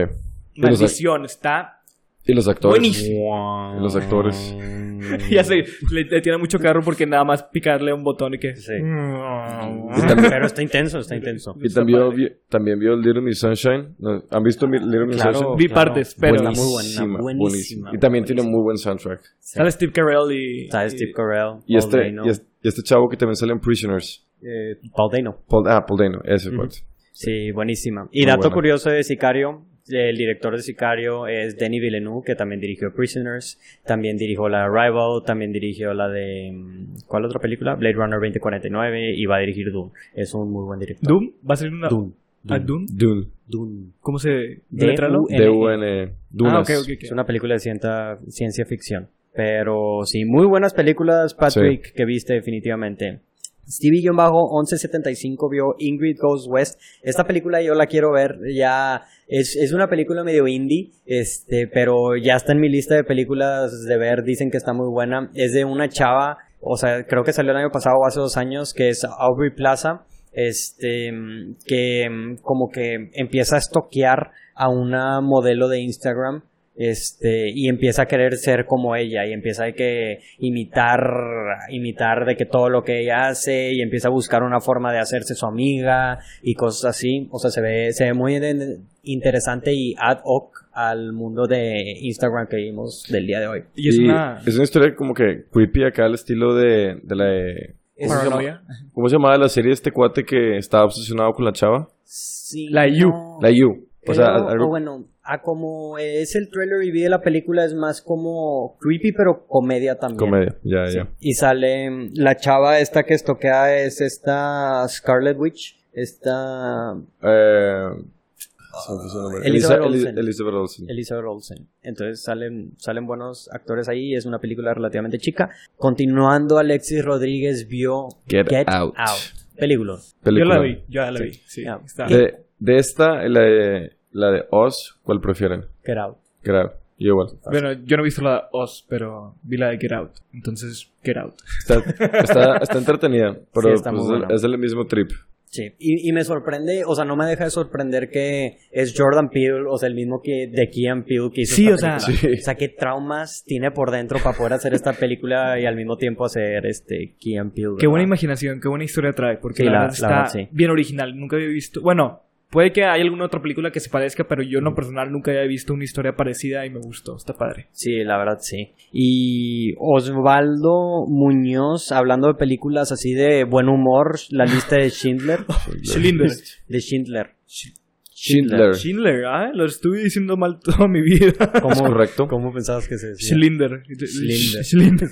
Maldición, está... y los actores. Buenísimo. Los actores. [LAUGHS] ya sé, le, le tiene mucho carro porque nada más picarle un botón y que... Sí. Y también, Pero está intenso, está intenso. y también, vi, también vio Little Miss Sunshine. ¿No? ¿Han visto mi- Little Miss Claro. Sunshine? Vi claro. partes, pero... Buena, muy buena, Buenísima, buenísima, buenísima. Y también tiene muy buen soundtrack. Sale Steve Carell y... Está Steve Carell, Y Paul este, y, este, y este chavo que también sale en Prisoners. eh, Paul Dano. Paul, ah, Paul Dano. Ese cuate. Sí, buenísima. Y Muy dato buena. curioso de Sicario, el director de Sicario es Denis Villeneuve, que también dirigió Prisoners, también dirigió la Arrival, también dirigió la de... mm, ¿Cuál otra película? Blade Runner 2049 y va a dirigir Doom. Es un muy buen director. Doom, va a ser una... Doom. ¿Ah, Doom? Dune. Doom. ¿Cómo se... D-U-N. deletréalo? D-U-N. Dunas. Ah, ok, ok, ok. Es una película de ciencia, ciencia ficción. Pero sí, muy buenas películas, Patrick, que viste definitivamente. Stevie-1175 vio Ingrid Goes West. Esta película yo la quiero ver. Ya es, es una película medio indie, este, pero ya está en mi lista de películas de ver. Dicen que está muy buena. Es de una chava, o sea, creo que salió el año pasado o hace dos años, que es Aubrey Plaza. Este, que como que empieza a estoquear a una modelo de Instagram este y empieza a querer ser como ella y empieza a que imitar imitar de que todo lo que ella hace y empieza a buscar una forma de hacerse su amiga y cosas así o sea se ve se ve muy interesante y ad hoc al mundo de Instagram que vimos del día de hoy Y es Y una... es una historia como que creepy acá al estilo de, de la de... ¿Cómo se, llama? Paranoia. ¿Cómo se llamaba la serie de este cuate que estaba obsesionado con la chava? sí, La You. no, La You. O creo- sea, algo... o bueno a como es el trailer y vi de la película es más como creepy pero comedia también Comedia, ya, Sí. ya. Y sale mm, la chava esta que estoquea es esta Scarlet Witch, esta Eh. Elizabeth Olsen. Elizabeth Olsen. Elizabeth Olsen. Entonces salen, salen buenos actores ahí, es una película relativamente chica. Continuando, Alexis Rodríguez vio Get Out. Película. Yo Película. la vi, yo ya la vi. Sí, está. De, de esta, la de, la de Oz, ¿cuál prefieren? Get Out. Claro, yo igual. Bueno, yo no he visto la de Oz, pero vi la de Get Out. Entonces, Get Out. Está, está, [LAUGHS] está entretenida, pero Sí, está pues, muy es, del mismo trip. Sí, y, y me sorprende, o sea, no me deja de sorprender que es Jordan Peele, o sea, el mismo que de Keanu Peele que hizo Sí, esta o sea, sí. O sea, qué traumas tiene por dentro para poder hacer esta película y al mismo tiempo hacer este Keanu Peele. Qué buena ¿verdad? imaginación, qué buena historia trae, porque Sí, la, la- verdad la está verdad, sí. bien original. Nunca había visto, bueno, puede que haya alguna otra película que se parezca, pero yo en lo personal nunca había visto una historia parecida y me gustó, está padre. Sí, la verdad sí. Y Osvaldo Muñoz, hablando de películas así de buen humor, la lista de Schindler. [LAUGHS] Schindler. De Schindler. Schindler. Schindler, ah, lo estuve diciendo mal toda mi vida. [LAUGHS] ¿Es correcto? ¿Cómo pensabas que se decía? Schlinder. Schlinder. Schlinder.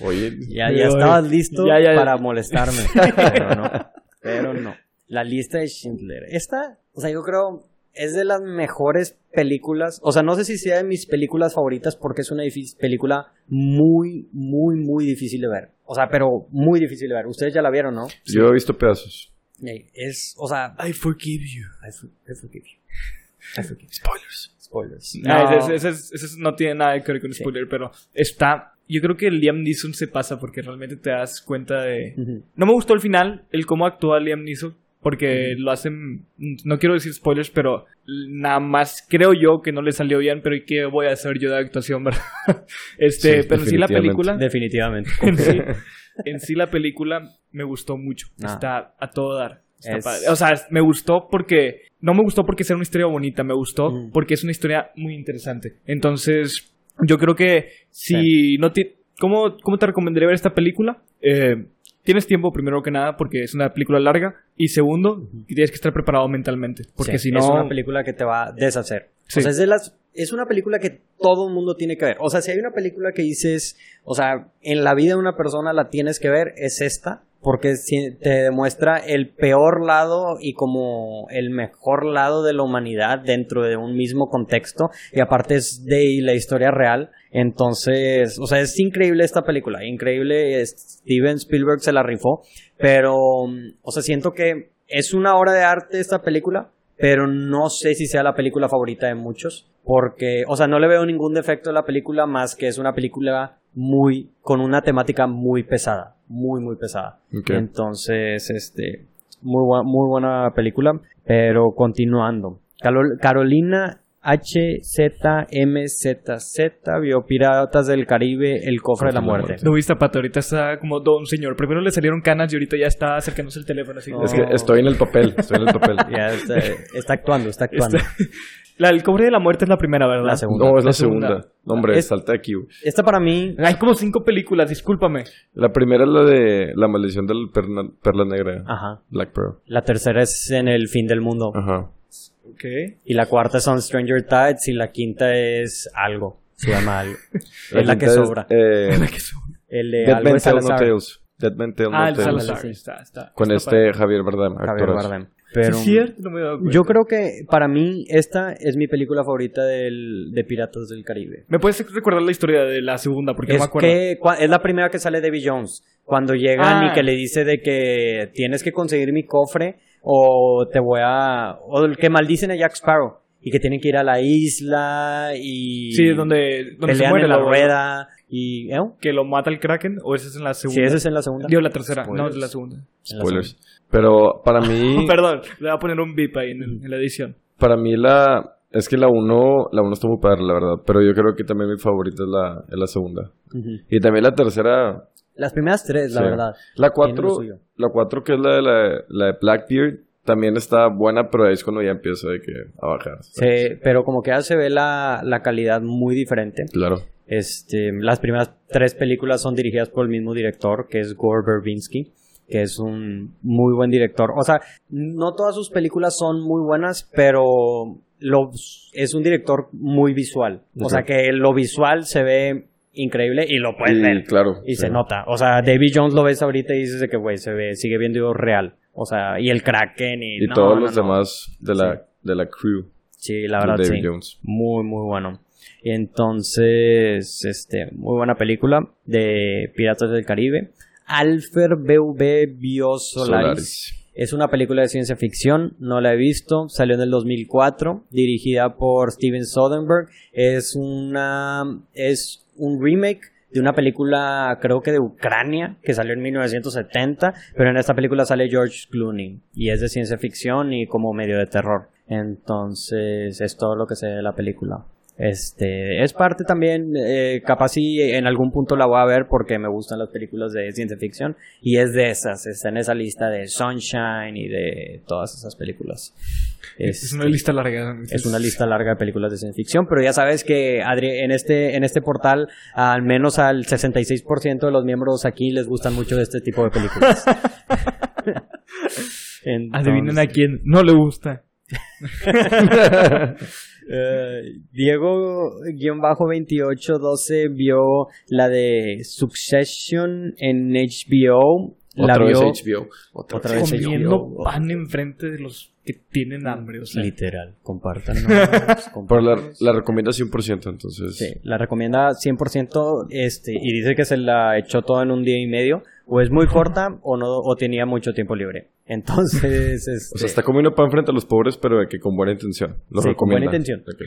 Oye, Ya, ya estabas listo Ya, ya. para molestarme. [LAUGHS] pero no. Pero no. La lista de Schindler. Esta, o sea, yo creo, es de las mejores películas. O sea, no sé si sea de mis películas favoritas porque es una película muy, muy, muy difícil de ver. O sea, pero muy difícil de ver. Ustedes ya la vieron, ¿no? yo he visto pedazos. Es, o sea, I forgive you. I for- I forgive you. I forgive you. Spoilers. Spoilers. Ah, No. ese, ese- ese- ese no tiene nada que ver con spoiler, pero está. Yo creo que Liam Neeson se pasa porque realmente te das cuenta de. Ujú. No me gustó el final, el cómo actúa Liam Neeson, porque lo hacen. No quiero decir spoilers, pero nada más creo yo que no le salió bien, pero ¿y qué voy a hacer yo de actuación, [LAUGHS] verdad? Este, Sí, pero en sí la película. Definitivamente. [LAUGHS] en, sí, [LAUGHS] en sí la película me gustó mucho. Ah. Está a todo dar. Está Es- padre. O sea, me gustó porque... No me gustó porque sea una historia bonita, me gustó Mm. porque es una historia muy interesante. Entonces, yo creo que si no te... ¿Cómo, ¿Cómo te recomendaría ver esta película? Eh, tienes tiempo, primero que nada, porque es una película larga. Y segundo, tienes que estar preparado mentalmente. Porque Sí, si no... Es una película que te va a deshacer. Sí. O sea, es de las. Es una película que todo el mundo tiene que ver. O sea, si hay una película que dices, o sea, en la vida de una persona la tienes que ver, es esta. Porque te demuestra el peor lado y como el mejor lado de la humanidad dentro de un mismo contexto. Y aparte es de la historia real. Entonces, o sea, es increíble esta película. Increíble. Steven Spielberg se la rifó. Pero, o sea, siento que es una obra de arte esta película pero no sé si sea la película favorita de muchos, porque, o sea, no le veo ningún defecto a la película más que es una película muy, con una temática muy pesada, muy, muy pesada. Entonces, este, muy, bua- muy buena película, pero continuando. Carol- Carolina HZMZZ vio Piratas del Caribe, El Cofre de la Muerte. No viste, Pato, ahorita está como don señor. Primero le salieron canas y ahorita ya está acercándose el teléfono. Así No. Es que estoy en el papel, estoy en el papel. [LAUGHS] Ya está, está actuando, está actuando. Está- [LAUGHS] La, el cobre de la muerte es la primera, ¿verdad? La segunda. No, es la, La segunda. segunda. No, hombre, Es- salta aquí. Esta para mí, Hay como cinco películas, discúlpame. La primera es la de La maldición del perna- perla negra. ajá. Black Pearl. La tercera es en el fin del mundo. Ajá. Ok. Y la cuarta son Stranger Tides. Y la quinta es algo. Se llama algo. [LAUGHS] es la que es, sobra. eh, [LAUGHS] El de Dead algo Man Tell No. Tales. Dead Man Tell No Ah, el Tales. Salazar. sí. Está, está. Con está este Javier Bardem, Javier. Bardem. Pero ¿Sí es cierto? No me he yo creo que para mí esta es mi película favorita del, de Piratas del Caribe. ¿Me puedes recordar la historia de la segunda? Porque no me Es acuerdo. que cua- es la primera que sale Debbie Jones. Cuando llegan Ah. y que le dice de que tienes que conseguir mi cofre o te voy a... O el que maldicen a Jack Sparrow. Y que tienen que ir a la isla y... Sí, donde, donde se pelean muere en la la rueda y... ¿eh? Que lo mata el Kraken, o esa es en la segunda. Sí, esa es en la segunda. Digo, la tercera. No, Spoilers. es la segunda. Spoilers. Pero para mí, [LAUGHS] Perdón, le voy a poner un beep ahí en, el- en la edición. para mí la... Es que la uno, la uno está muy padre, la verdad. Pero yo creo que también mi favorita es la, es la segunda. Ujú. Y también la tercera... Las primeras tres, la sí. verdad. La cuatro, la cuatro que es la de, la, la de Blackbeard, también está buena, pero ahí es cuando ya empieza de que a bajar. Sí, pero como que ya se ve la, la calidad muy diferente. Claro. Este, las primeras tres películas son dirigidas por el mismo director, que es Gore Verbinski, que es un muy buen director. O sea, no todas sus películas son muy buenas, pero lo, es un director muy visual. O sea, que lo visual se ve increíble y lo puedes Y ver. claro. Y sí. se nota. O sea, David Jones lo ves ahorita y dices de que, güey, se ve, sigue viendo real. O sea, y el Kraken y... Y no, todos no, los no. demás de la, de la crew Sí, la verdad, David sí. Jones. Muy, muy bueno. Y entonces, este, muy buena película de Piratas del Caribe. Alfer BV Biosolaris. Solaris. Es una película de ciencia ficción, no la he visto, salió en el 2004, dirigida por Steven Soderbergh. Es una es un remake de una película, creo que de Ucrania, que salió en 1970, pero en esta película sale George Clooney y es de ciencia ficción y como medio de terror. Entonces es todo lo que sé de la película. Este, es parte también, eh, capaz si en algún punto la voy a ver porque me gustan las películas de ciencia ficción y es de esas, está en esa lista de Sunshine y de todas esas películas. Es una lista larga. Es una lista larga de películas de ciencia ficción, pero ya sabes que Adri, en este en este portal al menos al 66% de los miembros aquí les gustan mucho de este tipo de películas. [LAUGHS] [LAUGHS] Adivinen a quién no le gusta. Eh, Diego-2812 vio la de Succession en HBO. Otra la vez vio HBO. Otra, otra vez vez Comiendo HBO. pan enfrente de los que tienen hambre. O sea, Literal, compartan. [LAUGHS] Pero la, la recomienda 100%, entonces. Sí, la recomienda 100% este, y dice que se la echó todo en un día y medio. O es muy corta o no o tenía mucho tiempo libre. Entonces, este, [LAUGHS] O sea, está comiendo pan frente a los pobres, pero de que con buena intención. Lo Sí, con buena intención. Que-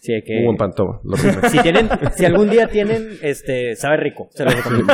sí, hay que, Un buen pan, toma. Lo [LAUGHS] recomiendo. si tienen, si algún día tienen, este, sabe rico, se lo [LAUGHS] recomiendo.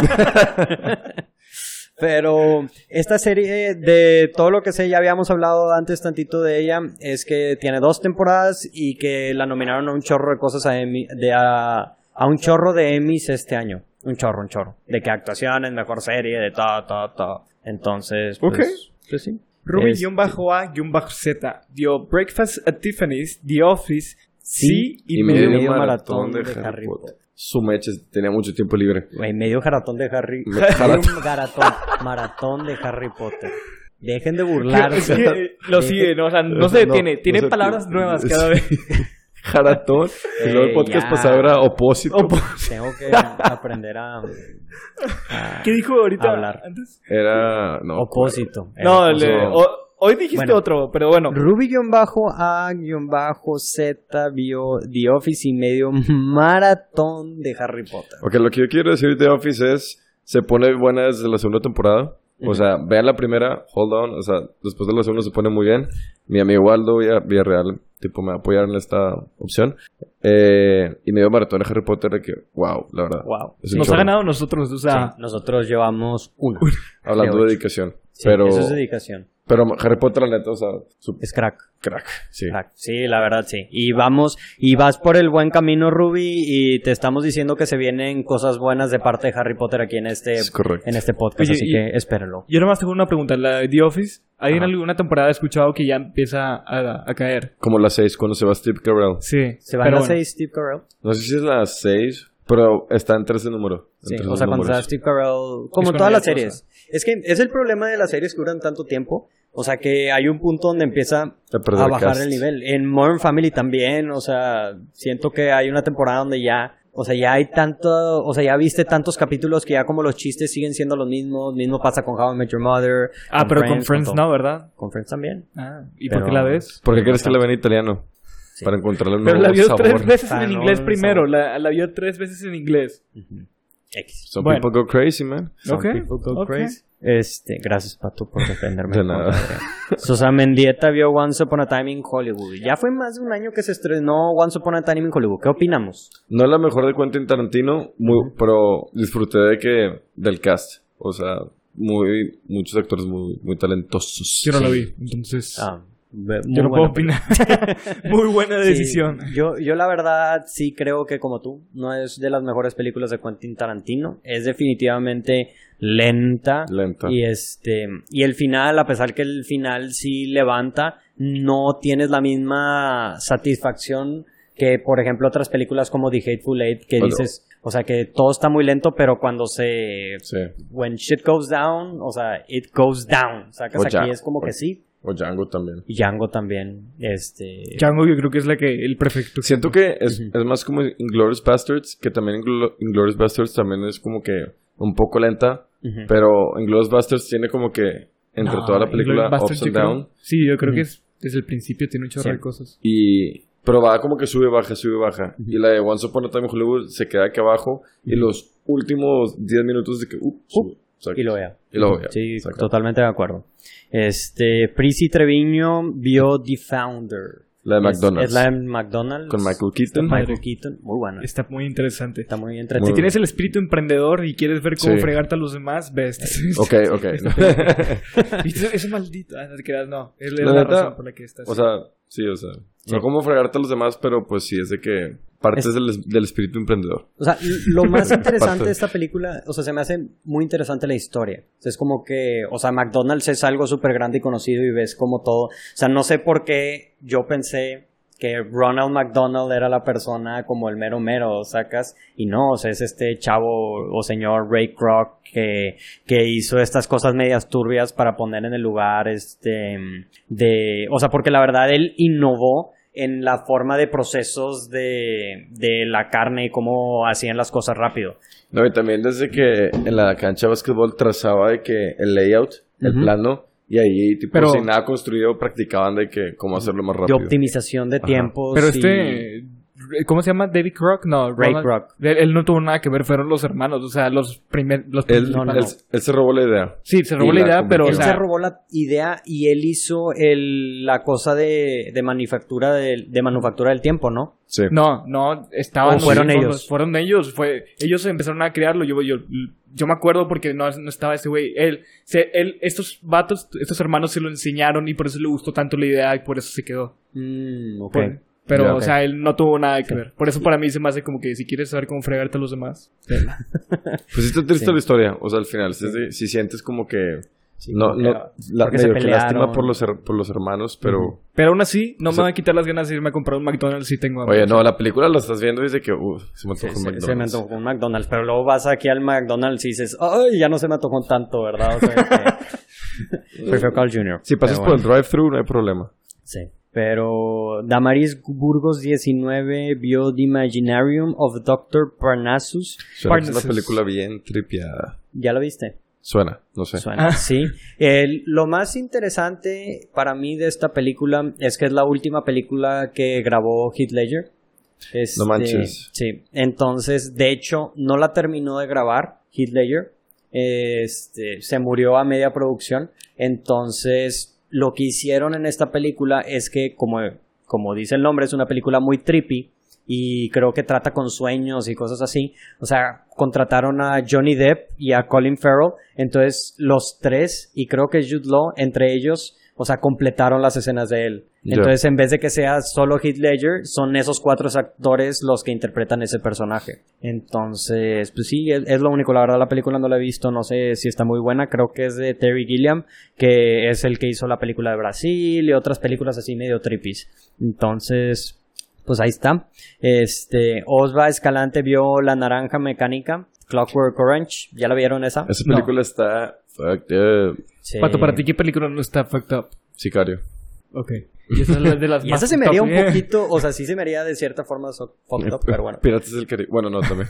Pero esta serie, de todo lo que sé, ya habíamos hablado antes tantito de ella, es que tiene dos temporadas y que la nominaron a un chorro de cosas a, Emmy- de a, a un chorro de Emmys este año. Un chorro, un chorro. De que actuaciones, mejor serie, de todo, todo, todo. Entonces, pues, Ok. Pues sí. Ruby-A-Z dio Breakfast at Tiffany's, The Office, sí, y, Y medio. medio maratón maratón de Harry Harry Potter. Su meche tenía mucho tiempo libre. Güey, medio maratón de Harry. [LAUGHS] Medio maratón, maratón de Harry Potter. Dejen de [LAUGHS] burlarse. Eh, lo sigue, ¿no? O sea, no se No, detiene. no Tiene se palabras nuevas cada vez. [LAUGHS] Jaratón. y [LAUGHS] luego el podcast ya. pasado era opósito. Tengo que [LAUGHS] aprender a. a- ¿Qué dijo ahorita Hablar. antes? Era. No. Opósito. No, El le- opósito. o- hoy dijiste Bueno. otro, pero bueno. Ruby-A-Z vio The Office y medio maratón de Harry Potter. Ok, lo que yo quiero decir de Office es. Se pone buena desde la segunda temporada. O sea, vean la primera, hold on. O sea, después de la segunda se pone muy bien. Mi amigo Waldo Villa- Villarreal, tipo, me va a apoyar en esta opción. Eh, y medio maratón de Harry Potter de que, wow, la verdad. Wow. Nos ha ganado nosotros, o sea. Sí, nosotros llevamos una. Hablando de dedicación. Sí, pero, Eso es dedicación. Pero Harry Potter, la neta, o sea, su Es crack. crack. Sí. Crack. Sí, la verdad sí. Y vamos, y vas por el buen camino, Ruby, y te estamos diciendo que se vienen cosas buenas de parte de Harry Potter aquí en este, Es correcto. en este podcast, Oye, así y- que espérenlo. Yo nomás tengo una pregunta. La de The Office, ¿hay en alguna temporada he escuchado que ya empieza a, a caer? Como las 6 cuando se va Steve Carell. Sí. ¿Se van pero a bueno. seis Steve Carell? No sé si es las 6, pero está en 13 número. Sí, o sea, cuando números. está Steve Carell, como todas las cosa. series. Es que es el problema de las series que duran tanto tiempo. O sea, que hay un punto donde empieza A bajar el nivel. En Modern Family también, o sea, siento que hay una temporada donde ya, o sea, ya hay tanto, o sea, ya viste tantos capítulos que ya como los chistes siguen siendo los mismos. Mismo pasa con How I Met Your Mother. Ah, pero con Friends no, ¿verdad? Con Friends también. Ah, ¿y Pero- por qué la ves? ¿Por qué crees que la ven en italiano? Sí. Para encontrarle un Pero nuevo la vio sabor. tres veces en inglés primero. La, la vio tres veces en inglés. X. Some Bueno. people go crazy, man. Some Ok, people go ok. crazy. Este, gracias Pato por defenderme. De nada. [LAUGHS] Susan Mendieta vio Once Upon a Time in Hollywood. Ya fue más de un año que se estrenó Once Upon a Time in Hollywood. ¿Qué opinamos? No es la mejor de Quentin Tarantino, muy, pero disfruté de que del cast. O sea, muy muchos actores muy, muy talentosos. Yo no la vi, entonces... Ah, muy yo no puedo buena opinar. [LAUGHS] Muy buena Sí, decisión. yo, yo la verdad sí creo que como tú, no es de las mejores películas de Quentin Tarantino. Es definitivamente lenta. Lenta. Y este, y el final, a pesar que el final sí levanta, no tienes la misma satisfacción que, por ejemplo, otras películas como The Hateful Eight, que Bueno. dices, o sea, que todo está muy lento, pero cuando se, Sí. when shit goes down, o sea, it goes down. Sacas O aquí ya. es como que sí. O Django también. Y Django también, este, Django yo creo que es la que el perfecto. Siento que es, es más como Inglourious Bastards, que también Inglo- Inglourious Bastards también es como que un poco lenta, ujú. pero Inglourious Bastards tiene como que entre No, toda la película ups and yo creo- down Sí, yo creo que es, desde el principio tiene un chorro Sí. de cosas. y pero va como que sube baja sube baja y la de Once Upon a Time in Hollywood se queda aquí abajo y los últimos 10 minutos de que uh, sube. Exacto. y lo vea. Y lo vea. Sí, Exacto. totalmente de acuerdo. Este, Prisi Treviño vio The Founder. La de Es- McDonald's. Es, la de McDonald's. Con Michael Keaton. Michael Keaton. Muy buena. Está muy interesante. Está muy Si entretenido. tienes el espíritu emprendedor y quieres ver cómo Sí. fregarte a los demás, ve esta. Ok, [LAUGHS] ok. ¿Viste? [LAUGHS] Ese maldito. Ah, no te creas, no. Es La la, neta, razón por la que estás. o sea, sí, o sea. Sí. No como fregarte a los demás, pero pues sí, es de que partes Es- del, del espíritu emprendedor. O sea, lo más [LAUGHS] interesante de esta película, o sea, se me hace muy interesante la historia. O sea, es como que, o sea, McDonald's es algo súper grande y conocido y ves como todo. O sea, no sé por qué yo pensé que Ronald McDonald era la persona como el mero mero, sacas, y no, o sea, es este chavo o señor Ray Kroc que, que hizo estas cosas medias turbias para poner en el lugar, este, de, o sea, porque la verdad él innovó en la forma de procesos de, de la carne y cómo hacían las cosas rápido. No, y también desde que en la cancha de básquetbol trazaba de que el layout, el plano, y ahí, tipo, Pero- sin nada construido, practicaban de que cómo hacerlo más De rápido. optimización de tiempos. Pero y- este. ¿Cómo se llama? ¿David Kroc? No, Ray Ronald- Kroc. Él, él no tuvo nada que ver, fueron los hermanos, o sea, los primeros. Los Él, No, no, él- se robó la idea. Sí, se robó y la la idea, pero, o él sea. se robó la idea y él hizo el, la cosa de, de manufactura del, de manufactura del tiempo, ¿no? Sí. No, no, estaban. ¿O fueron los- ellos? Fueron ellos, fue, ellos empezaron a crearlo. Yo, yo, yo me acuerdo porque no, no estaba este güey. Él, se, él, estos vatos, estos hermanos se lo enseñaron y por eso le gustó tanto la idea y por eso se quedó. Mm, ok. Por- pero, o sea, él no tuvo nada que ver. Por eso para mí se me hace como que si quieres saber cómo fregarte a los demás. [LAUGHS] Pues sí está triste Sí. la historia. O sea, al final, si, si sientes como que... Sí, no, no, que- la, medio que lástima por los, her- por los hermanos, pero... Pero aún así, no O sea- me van a quitar las ganas de irme a comprar un McDonald's si tengo hambre. Oye, no, la película la estás viendo y dice que... Uh, se me Sí, antojó un se, McDonald's. se me antojó un McDonald's, pero luego vas aquí al McDonald's y dices, ¡ay! Ya no se me antojó tanto, ¿verdad? O sea, [LAUGHS] que- [LAUGHS] Prefiero Carl Jr. Si pasas por el drive-thru, no hay problema. Sí. Pero Damaris Burgos 19 vio The Imaginarium of Dr. Parnassus. Suena es una película bien tripiada. ¿Ya lo viste? Suena, no sé. Suena, Ah. sí. El- lo más interesante para mí de esta película es que es la última película que grabó Heath Ledger. Este, No manches. Sí. Entonces, de hecho, no la terminó de grabar Heath Ledger. Este, se murió a media producción. Entonces, lo que hicieron en esta película es que, como, como dice el nombre, es una película muy trippy y creo que trata con sueños y cosas así. O sea, contrataron a Johnny Depp y a Colin Farrell. Entonces, los tres, y creo que Jude Law, entre ellos, o sea, completaron las escenas de él. Entonces, en vez de que sea solo Heath Ledger, son esos cuatro actores los que interpretan ese personaje. Entonces, pues sí, es, es lo único. La verdad, la película no la he visto, no sé si está muy buena. Creo que es de Terry Gilliam, que es el que hizo la película de Brasil y otras películas así medio trippies. Entonces, pues ahí está. Este, Osva Escalante vio La Naranja Mecánica, Clockwork Orange. ¿Ya la vieron esa? Esa película está... Fucked up. Sí. Pato, para ti, ¿qué película no está fucked up? Sicario. Ok. Y esa es la de las [LAUGHS] Y más esa se me haría un poquito, o sea, sí se me haría de cierta forma so- fucked up, pero bueno. [LAUGHS] Piratas del Caribe. Bueno, no, también.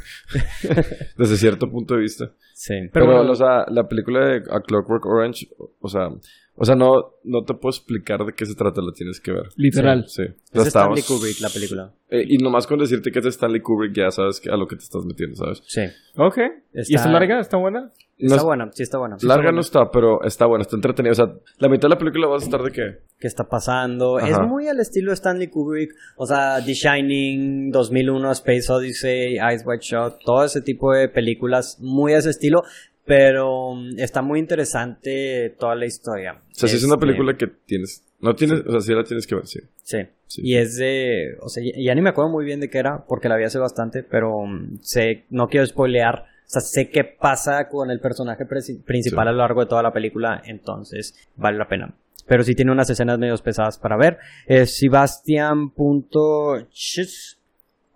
[LAUGHS] Desde cierto punto de vista. Sí. Pero, Pero bueno. o sea, la película de A Clockwork Orange, o sea, o sea, no, no te puedo explicar de qué se trata, la tienes que ver. Literal. Sí. Es O sea, de Stanley estábamos- Kubrick la película. Eh, y nomás con decirte que es de Stanley Kubrick ya sabes a lo que te estás metiendo, ¿sabes? Sí. Ok. Está- ¿Y está larga? ¿Está buena? No Está es- buena, sí está buena. Larga no está, pero está buena, está entretenida. O sea, la mitad de la película vas a estar de qué? ¿Qué está pasando? Ajá. Es muy al estilo de Stanley Kubrick. O sea, The Shining, 2001, Space Odyssey, Ice White Shot, todo ese tipo de películas muy a ese estilo. Pero mm, está muy interesante toda la historia. O sea, si es una Este, película que tienes, no tienes, o sea, sí la tienes que ver, sí. Sí. Sí. Y es de. O sea, ya, ni me acuerdo muy bien de qué era, porque la vi hace bastante, pero mm, sé, no quiero spoilear. O sea, sé qué pasa con el personaje principal Sí. a lo largo de toda la película, entonces vale la pena. Pero sí tiene unas escenas medio pesadas para ver. Eh, Sebastian.chis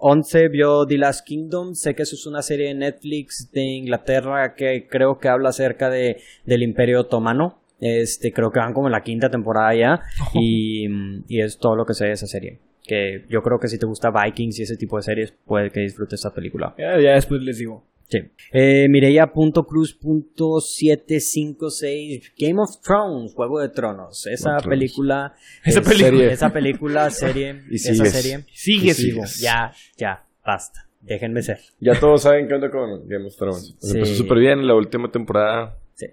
11 vio The Last Kingdom. Sé que eso es una serie de Netflix de Inglaterra que creo que habla acerca de, del Imperio Otomano. Este, creo que van como en la quinta temporada ya. [LAUGHS] Y, y es todo lo que sé de esa serie. Que yo creo que si te gusta Vikings y ese tipo de series, puede que disfrutes esta película. Ya, ya después les digo. Sí. Eh, Mireia.cruz.756 Game of Thrones, Juego de Tronos. Esa Thrones. película. [LAUGHS] Esa es- película. Serie. Esa película, [LAUGHS] serie. Y esa sigues. serie. Sigue, Y sigo. Ya, ya, basta. Déjenme ser. Ya todos saben qué onda con Game of Thrones. Sea, Sí. Empezó súper bien la última temporada. Sí.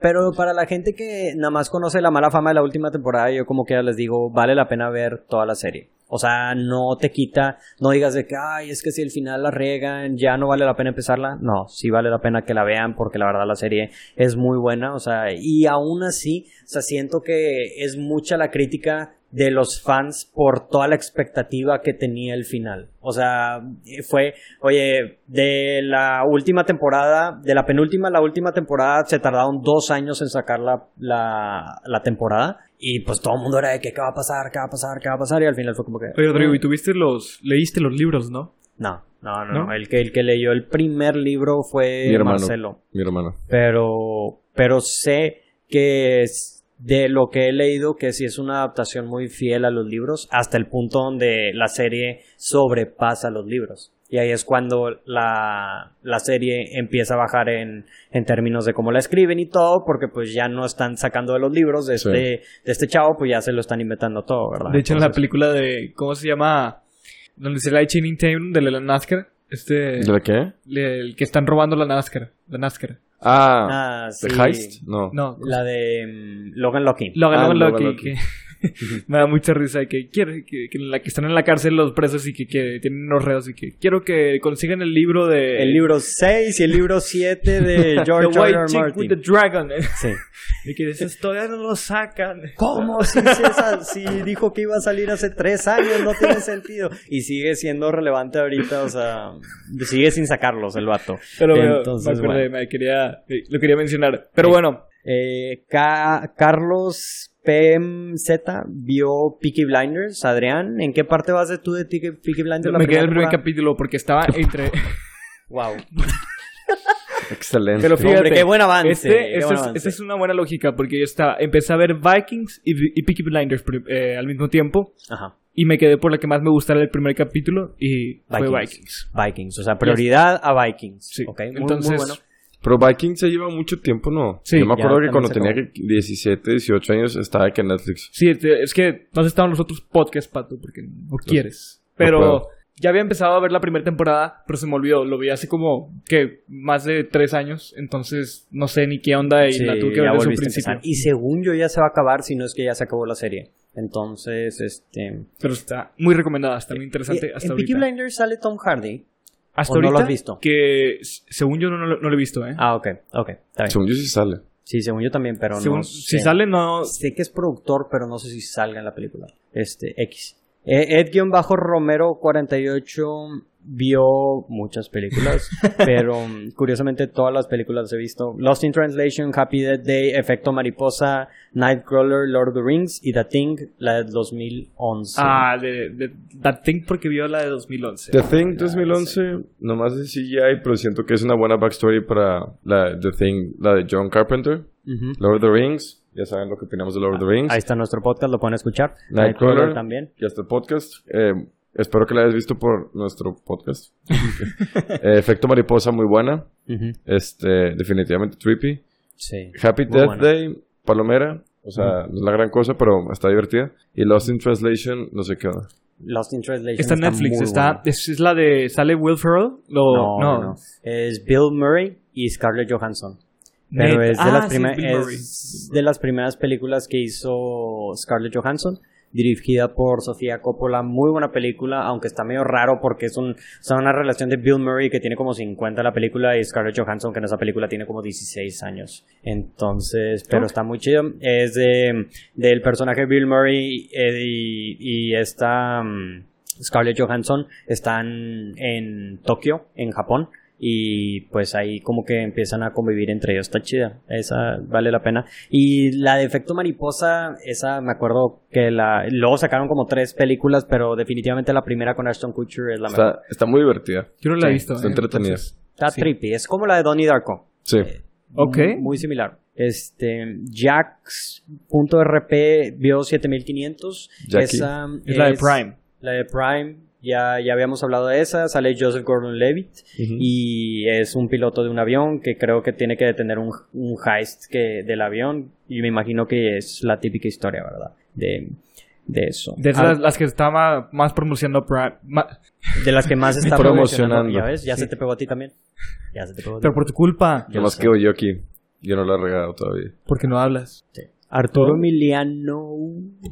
Pero para la gente que nada más conoce la mala fama de la última temporada, yo como que ya les digo, vale la pena ver toda la serie. O sea, no te quita, no digas de que, ay, es que si el final la riegan, ya no vale la pena empezarla. No, sí vale la pena que la vean porque la verdad la serie es muy buena. O sea, y aún así, o sea, siento que es mucha la crítica de los fans por toda la expectativa que tenía el final. O sea, fue, oye, de la última temporada, de la penúltima a la última temporada, se tardaron dos años en sacar la, la, la temporada. Y pues todo el mundo era de que qué va a pasar, qué va a pasar, qué va a pasar. Y al final fue como que. Oye, Rodrigo, ¿y tuviste los. leíste los libros, no? No, no, no. no. El, que, el que leyó el primer libro fue Mi hermano. Marcelo. Mi hermano. Pero, pero sé que es de lo que he leído que sí es una adaptación muy fiel a los libros, hasta el punto donde la serie sobrepasa los libros. Y ahí es cuando la, la serie empieza a bajar en, en términos de cómo la escriben y todo, porque pues ya no están sacando de los libros de Sí. este, de este chavo, pues ya se lo están inventando todo, ¿verdad? De hecho, en la película de. ¿Cómo se llama? Donde se la Channing Tatum de la NASCAR. Este. ¿De la qué? le- el que están robando la NASCAR. La NASCAR. Ah, Ah, ¿The sí. Heist? No. No. La de mm, Logan Lucky. Logan, Ah, Logan Logan Lucky, Lucky. que [LAUGHS] me da mucha risa que quiere que, que, la que están en la cárcel los presos y que, que tienen unos reos y que quiero que consigan el libro de El libro 6 y el libro 7 de [LAUGHS] George The R. White R. Chick Martin. with the Dragon Sí. [LAUGHS] y que dices todavía no lo sacan ¿Cómo? Si, César, si dijo que iba a salir hace tres años, no tiene sentido. Y sigue siendo relevante ahorita, o sea, sigue sin sacarlos el vato. pero Entonces, me acordé bueno. me quería lo quería mencionar pero bueno Eh, Ca- Carlos PMZ vio Peaky Blinders. Adrián, ¿en qué parte vas de tú de Peaky, Blinders? la me quedé en el primer capítulo porque estaba entre [LAUGHS] Wow. Excelente. Pero fíjate, Hombre, qué buen avance. Este, qué este buen es, avance. esta es una buena lógica porque yo estaba, empecé a ver Vikings y, y Peaky Blinders eh, al mismo tiempo Ajá. y me quedé por la que más me gustara el primer capítulo y fue Vikings. Vikings. Vikings, o sea, prioridad a Vikings. Sí. Muy, Entonces, muy bueno. Pero Vikings se lleva mucho tiempo, ¿no? Sí, Yo me ya acuerdo que cuando tenía acabó. que 17, 18 años estaba aquí en Netflix. Sí, es que no has estado en los otros podcasts, Pato, porque no quieres. Pero ya había empezado a ver la primera temporada, pero se me olvidó. Lo vi hace como, que Más de tres años. Entonces, no sé ni qué onda y Sí, la tuve que ver desde un principio. Y según yo ya se va a acabar, si no es que ya se acabó la serie. Entonces, este... Pero está muy recomendada, está muy interesante Eh, hasta en Peaky ahorita. Blinders sale Tom Hardy. Hasta ¿o no lo ahorita, has visto? que según yo no, no lo- no lo he visto, ¿eh? Ah, ok, ok, está bien. Según yo sí sale. Sí, según yo también, pero Según- no si sé. sale, no... Sé que es productor, pero no sé si salga en la película. Este, X. Eh, Ed-Romero48 vio muchas películas, [LAUGHS] pero mm, curiosamente todas las películas las he visto. Lost in Translation, Happy Death Day, Efecto Mariposa, Nightcrawler, Lord of the Rings y The Thing, la de 2011. Ah, de, de That Thing porque vio la de 2011. The Thing 2011, nomás de CGI, pero siento que es una buena backstory para la The Thing, la de John Carpenter. Lord of the Rings, ya saben lo que opinamos de Lord of the Rings. Ahí está nuestro podcast, lo pueden escuchar. Nightcrawler también. Y hasta el podcast. Eh, espero que la hayas visto por nuestro podcast. [LAUGHS] Eh, Efecto Mariposa, muy buena. Este, definitivamente trippy. Sí. Happy Muy Death buena. Day, Palomera. O sea, no es la gran cosa, pero está divertida. Y Lost in Translation, no sé qué onda. Lost in Translation. Está en Netflix, está... Es, es la de... ¿Sale Will Ferrell? Lo- No, no, no. Es Bill Murray y Scarlett Johansson. Pero es de, Ah, las sí, Bill Murray. es de las primeras películas que hizo Scarlett Johansson, dirigida por Sofía Coppola. Muy buena película, aunque está medio raro porque es un, o sea, una relación de Bill Murray que tiene como 50 en la película y Scarlett Johansson que en esa película tiene como 16 años. Entonces, pero está muy chido. Es de, del personaje Bill Murray eh, y, y esta mm, Scarlett Johansson están en Tokio, en Japón. Y pues ahí como que empiezan a convivir entre ellos. Está chida. Esa vale la pena. Y la de efecto mariposa, esa me acuerdo que la... Luego sacaron como tres películas, pero definitivamente la primera con Ashton Kutcher es la mejor. Está, está muy divertida. Yo no la he Sí, visto. está ¿eh? entretenida. Entonces, Está sí. trippy. Es como la de Donnie Darko. Sí. Ok. Muy, muy similar. Este, Jax.rp vio 7500. Jackie. Esa Es la de Prime. La de Prime. Ya, ya habíamos hablado de esa. Sale Joseph Gordon-Levitt. Y es un piloto de un avión que creo que tiene que detener un, un heist que, del avión. Y me imagino que es la típica historia, ¿verdad? De, de eso. De Ah, las, las que estaba más promocionando de las que más [LAUGHS] está Promocionando. Ya ves, ya Sí. se te pegó a ti también. Ya se te pegó a ti. pero por tu culpa. Yo sé. quedo yo aquí. Yo no la he regado todavía. Porque no hablas. Arturo Emiliano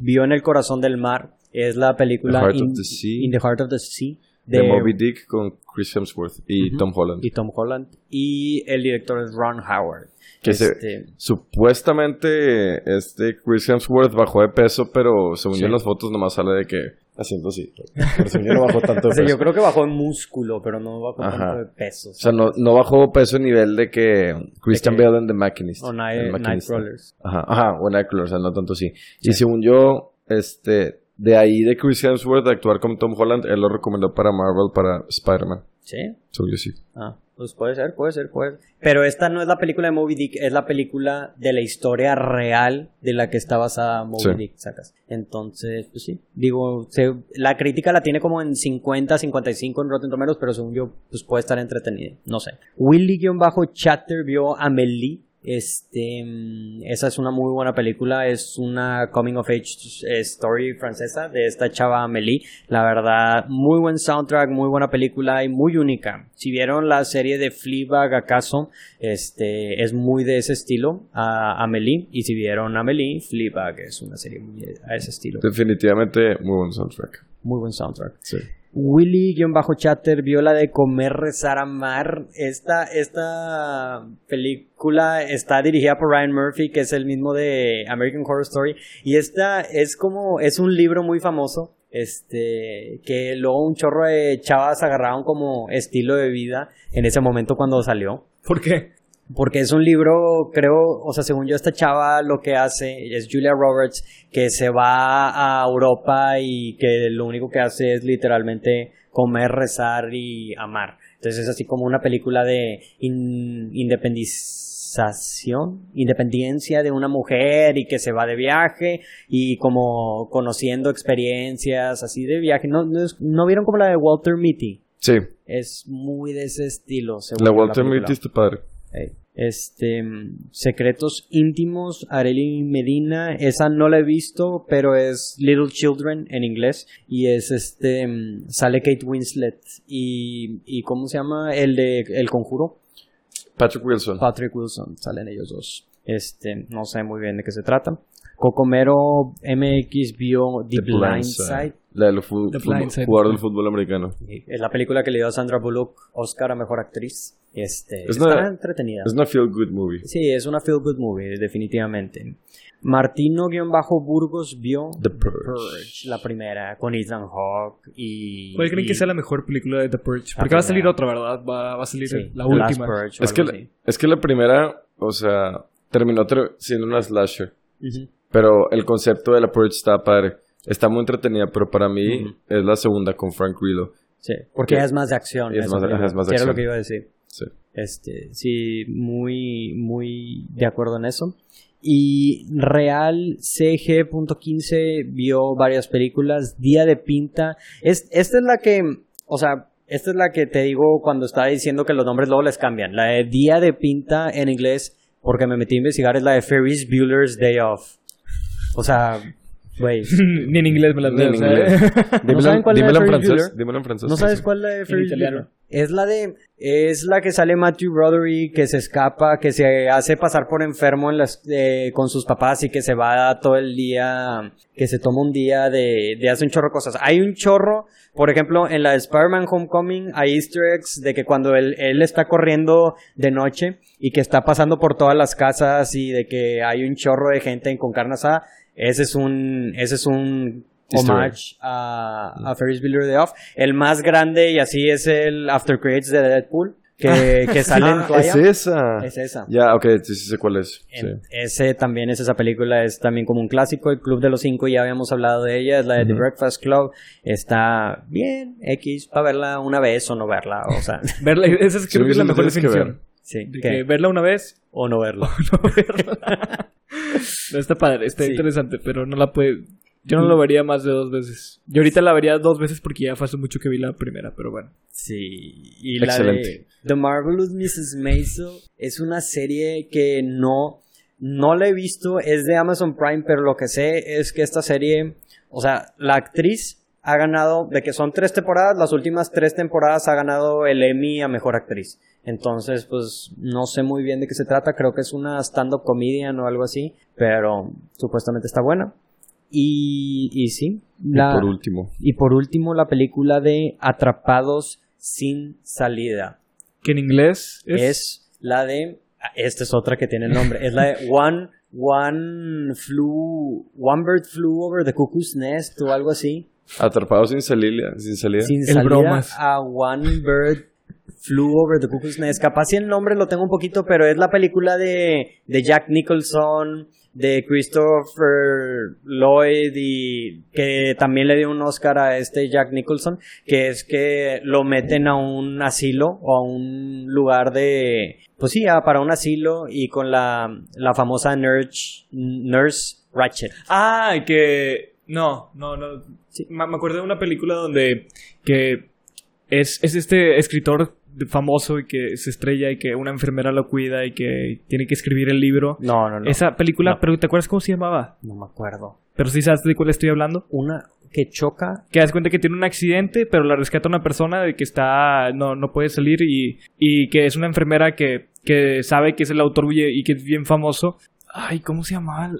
vio en el corazón del mar. Es la película The Heart of In, the Sea. In the Heart of the Sea De Moby Dick con Chris Hemsworth y. Tom Holland. y Tom Holland. Y el director es Ron Howard. Que se- Este, Supuestamente este Chris Hemsworth bajó de peso, pero según Sí. yo en las fotos nomás sale de que haciendo así. Pero según yo no bajó tanto [LAUGHS] o de sea, yo creo que bajó en músculo, pero no bajó Ajá. tanto de peso. O sea, no, no bajó peso a nivel de que Christian De que- Bale en The Machinist. o Night. Nightcrawlers. Ajá, ajá, o Nightcrawler, o sea, no tanto sí. Y según yo, este, de ahí de Chris Hemsworth de actuar con Tom Holland, él lo recomendó para Marvel, para Spider-Man. ¿Sí? Según yo sí. Ah, pues puede ser, puede ser, puede ser. Pero esta no es la película de Moby Dick, es la película de la historia real de la que está basada Moby Sí. Dick, sacas. Entonces, pues sí, digo, se- la crítica la tiene como en 50, 55 en Rotten Tomatoes, pero según yo, pues puede estar entretenida, no sé. Willy-Chatter vio Amelie. Este, esa es una muy buena película, es una coming of age eh, story francesa de esta chava Amelie. La verdad, muy buen soundtrack, muy buena película y muy única. Si vieron la serie de Fleabag acaso, este, es muy de ese estilo, a Amelie. Y si vieron Amelie, Fleabag es una serie muy a ese estilo. Definitivamente muy buen soundtrack. Muy buen soundtrack. Sí. Willy-Chatter vio la de Comer, Rezar, Amar. Esta, esta película está dirigida por Ryan Murphy, que es el mismo de American Horror Story. Y esta es como, es un libro muy famoso. Este, que luego un chorro de chavas agarraron como estilo de vida en ese momento cuando salió. ¿Por qué? Porque es un libro, creo, o sea, según yo, esta chava lo que hace es Julia Roberts, que se va a Europa y que lo único que hace es literalmente comer, rezar y amar. Entonces es así como una película de in- independización, independencia de una mujer y que se va de viaje y como conociendo experiencias así de viaje. ¿No, no, es- ¿no vieron como la de Walter Mitty? Sí, Es muy de ese estilo. según la Walter película. Mitty está padre. Este, Secretos íntimos, Arely Medina, esa no la he visto, pero es Little Children en inglés y es este, mm, sale Kate Winslet y, y ¿cómo se llama? El de El Conjuro, Patrick Wilson. Patrick Wilson, salen ellos dos. Este, no sé muy bien de qué se trata. Cocomero MX vio The, Blind Side. La del The Side. jugador del fútbol americano. Es la película que le dio a Sandra Bullock Oscar a Mejor Actriz. Este, Es está una- entretenida. Es una feel good movie. Sí, es una feel good movie, definitivamente. Martino-Burgos vio The Purge. la primera, con Ethan Hawke y... ¿Cuál creen y- que sea la mejor película de The Purge? Porque va a salir otra, ¿verdad? Va, va a salir Sí, la The Last última. Purge Es que, la- es que la primera, o sea, terminó ter- siendo una slasher. Ujú. Pero el concepto de la Purge está padre. Está muy entretenida, pero para mí Ujú. es la segunda con Frank Grillo. Sí, porque Que- es más de acción. es más- es más de que era lo acción. que iba a decir. Sí. Este, sí, muy, muy de acuerdo en eso. Y Real CG.15 vio varias películas. Día de Pinta. Es, esta es la que, o sea, esta es la que te digo cuando estaba diciendo que los nombres luego les cambian. La de Día de Pinta en inglés, porque me metí a investigar, es la de Ferris Bueller's Day Off. O sea, güey. [LAUGHS] Ni en inglés me la Ni en veo, inglés. [LAUGHS] ¿sabes? Dímelo, saben cuál es la dímelo en de Ferris francés. Bueller? Dímelo en francés. ¿No sabes cuál es la de Ferris. Bueller? Es la de es la que sale Matthew Broderick que se escapa, que se hace pasar por enfermo en las, eh, con sus papás y que se va todo el día, que se toma un día de, de hace un chorro de cosas. Hay un chorro, por ejemplo, en la de Spider-Man Homecoming hay easter eggs de que cuando él, él está corriendo de noche y que está pasando por todas las casas y de que hay un chorro de gente con carne asada, ese es un, ese es un. Homage a, a Ferris Bueller Day Off. El más grande y así es el After Credits de Deadpool, que, [LAUGHS] que sale en Ah, toalla. es esa. Es esa. Ya, ok, sí, sí sé cuál es. Sí. Ese también es esa película, es también como un clásico. El Club de los Cinco, ya habíamos hablado de ella, es la de The. Breakfast Club. Está bien, X, para verla una vez o no verla, o sea, [LAUGHS] Verla, esa es, creo que es la sí, mejor definición. sí, De ¿qué? que verla una vez o no verla. [LAUGHS] no verla. no está padre, está Sí. interesante, pero no la puede. Yo no lo vería más de dos veces. Yo ahorita la vería dos veces porque ya fue hace mucho que vi la primera, pero bueno. Sí, y la Excelente. de The Marvelous Mrs. Maisel es una serie que no, no la he visto, es de Amazon Prime, pero lo que sé es que esta serie, o sea, la actriz ha ganado, de que son tres temporadas, las últimas tres temporadas ha ganado el Emmy a Mejor Actriz. Entonces, pues no sé muy bien de qué se trata, creo que es una stand-up comedian o algo así, pero supuestamente está buena. Y, y sí. La, y por último. Y por último, la película de Atrapados sin salida. Que en inglés es, es la de. Esta es otra que tiene el nombre. es la de [LAUGHS] One One flew, one bird flew over the cuckoo's nest o algo así. Atrapado sin salida, sin salida. Sin salida a One Bird Flew Over the Cuckoo's Nest. Capaz si el nombre lo tengo un poquito, pero es la película de, de Jack Nicholson, de Christopher Lloyd y que también le dio un Oscar a este Jack Nicholson, que es que lo meten a un asilo o a un lugar de pues sí, para un asilo y con la, la famosa nurse, nurse Ratchet. Ah, que... No, no, no. Me, acuerdo de una película donde que es, es este escritor famoso y que se estrella y que una enfermera lo cuida y que tiene que escribir el libro. No, no, no. Esa película, pero ¿te acuerdas cómo se llamaba? No me acuerdo. Pero sí sabes de cuál estoy hablando. Una que choca. Que das cuenta que tiene un accidente, pero la rescata una persona de que está. no, no puede salir y, y que es una enfermera que, que sabe que es el autor y que es bien famoso. Ay, ¿cómo se llama?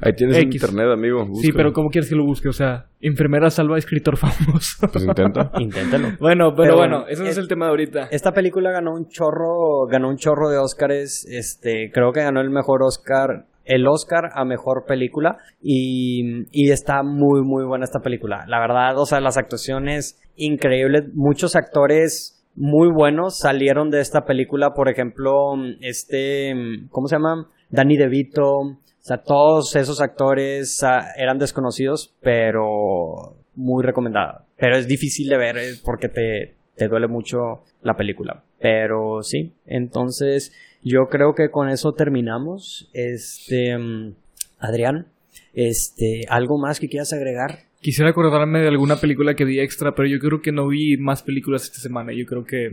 Ahí tienes internet, amigo. Sí, pero ¿cómo quieres que lo busque? O sea, enfermera salva a escritor famoso. Pues intenta. [LAUGHS] Inténtalo. Bueno, pero, bueno, ese no es, el tema de ahorita. Esta película ganó un chorro, ganó un chorro de Oscars. Este, creo que ganó el mejor Oscar el Oscar a mejor película y, y, está muy muy buena esta película. La verdad, o sea, las actuaciones increíbles, muchos actores muy buenos salieron de esta película, por ejemplo, este, ¿cómo se llama? Danny DeVito, o sea, todos esos actores ah, eran desconocidos, pero muy recomendada. Pero es difícil de ver eh, porque te, te duele mucho la película. Pero sí, entonces yo creo que con eso terminamos. Este, mm, Adrián, este, ¿algo más que quieras agregar? Quisiera acordarme de alguna película que vi extra, pero yo creo que no vi más películas esta semana. Yo creo que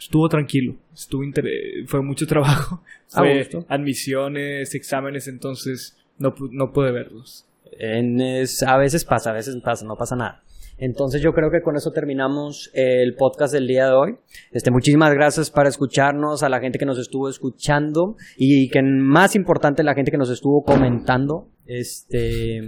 estuvo tranquilo, estuvo fue mucho trabajo, [LAUGHS] fue admisiones, exámenes, entonces no, no pude verlos. a veces pasa, a veces pasa, no pasa nada. Entonces yo creo que con eso terminamos el podcast del día de hoy. Este, muchísimas gracias para escucharnos, a la gente que nos estuvo escuchando y que más importante la gente que nos estuvo comentando. Este,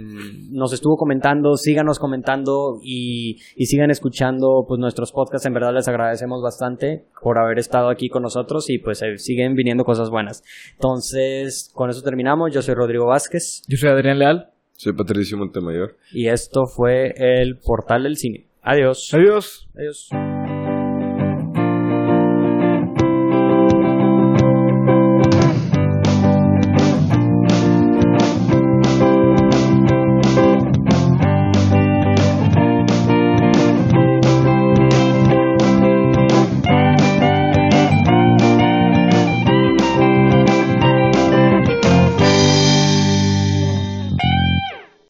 nos estuvo comentando, síganos comentando y, y sigan escuchando pues nuestros podcasts. En verdad les agradecemos bastante por haber estado aquí con nosotros y pues eh, siguen viniendo cosas buenas. Entonces, con eso terminamos. Yo soy Rodrigo Vázquez. Yo soy Adrián Leal. Soy Patricio Montemayor. Y esto fue el portal del cine. Adiós. Adiós. Adiós.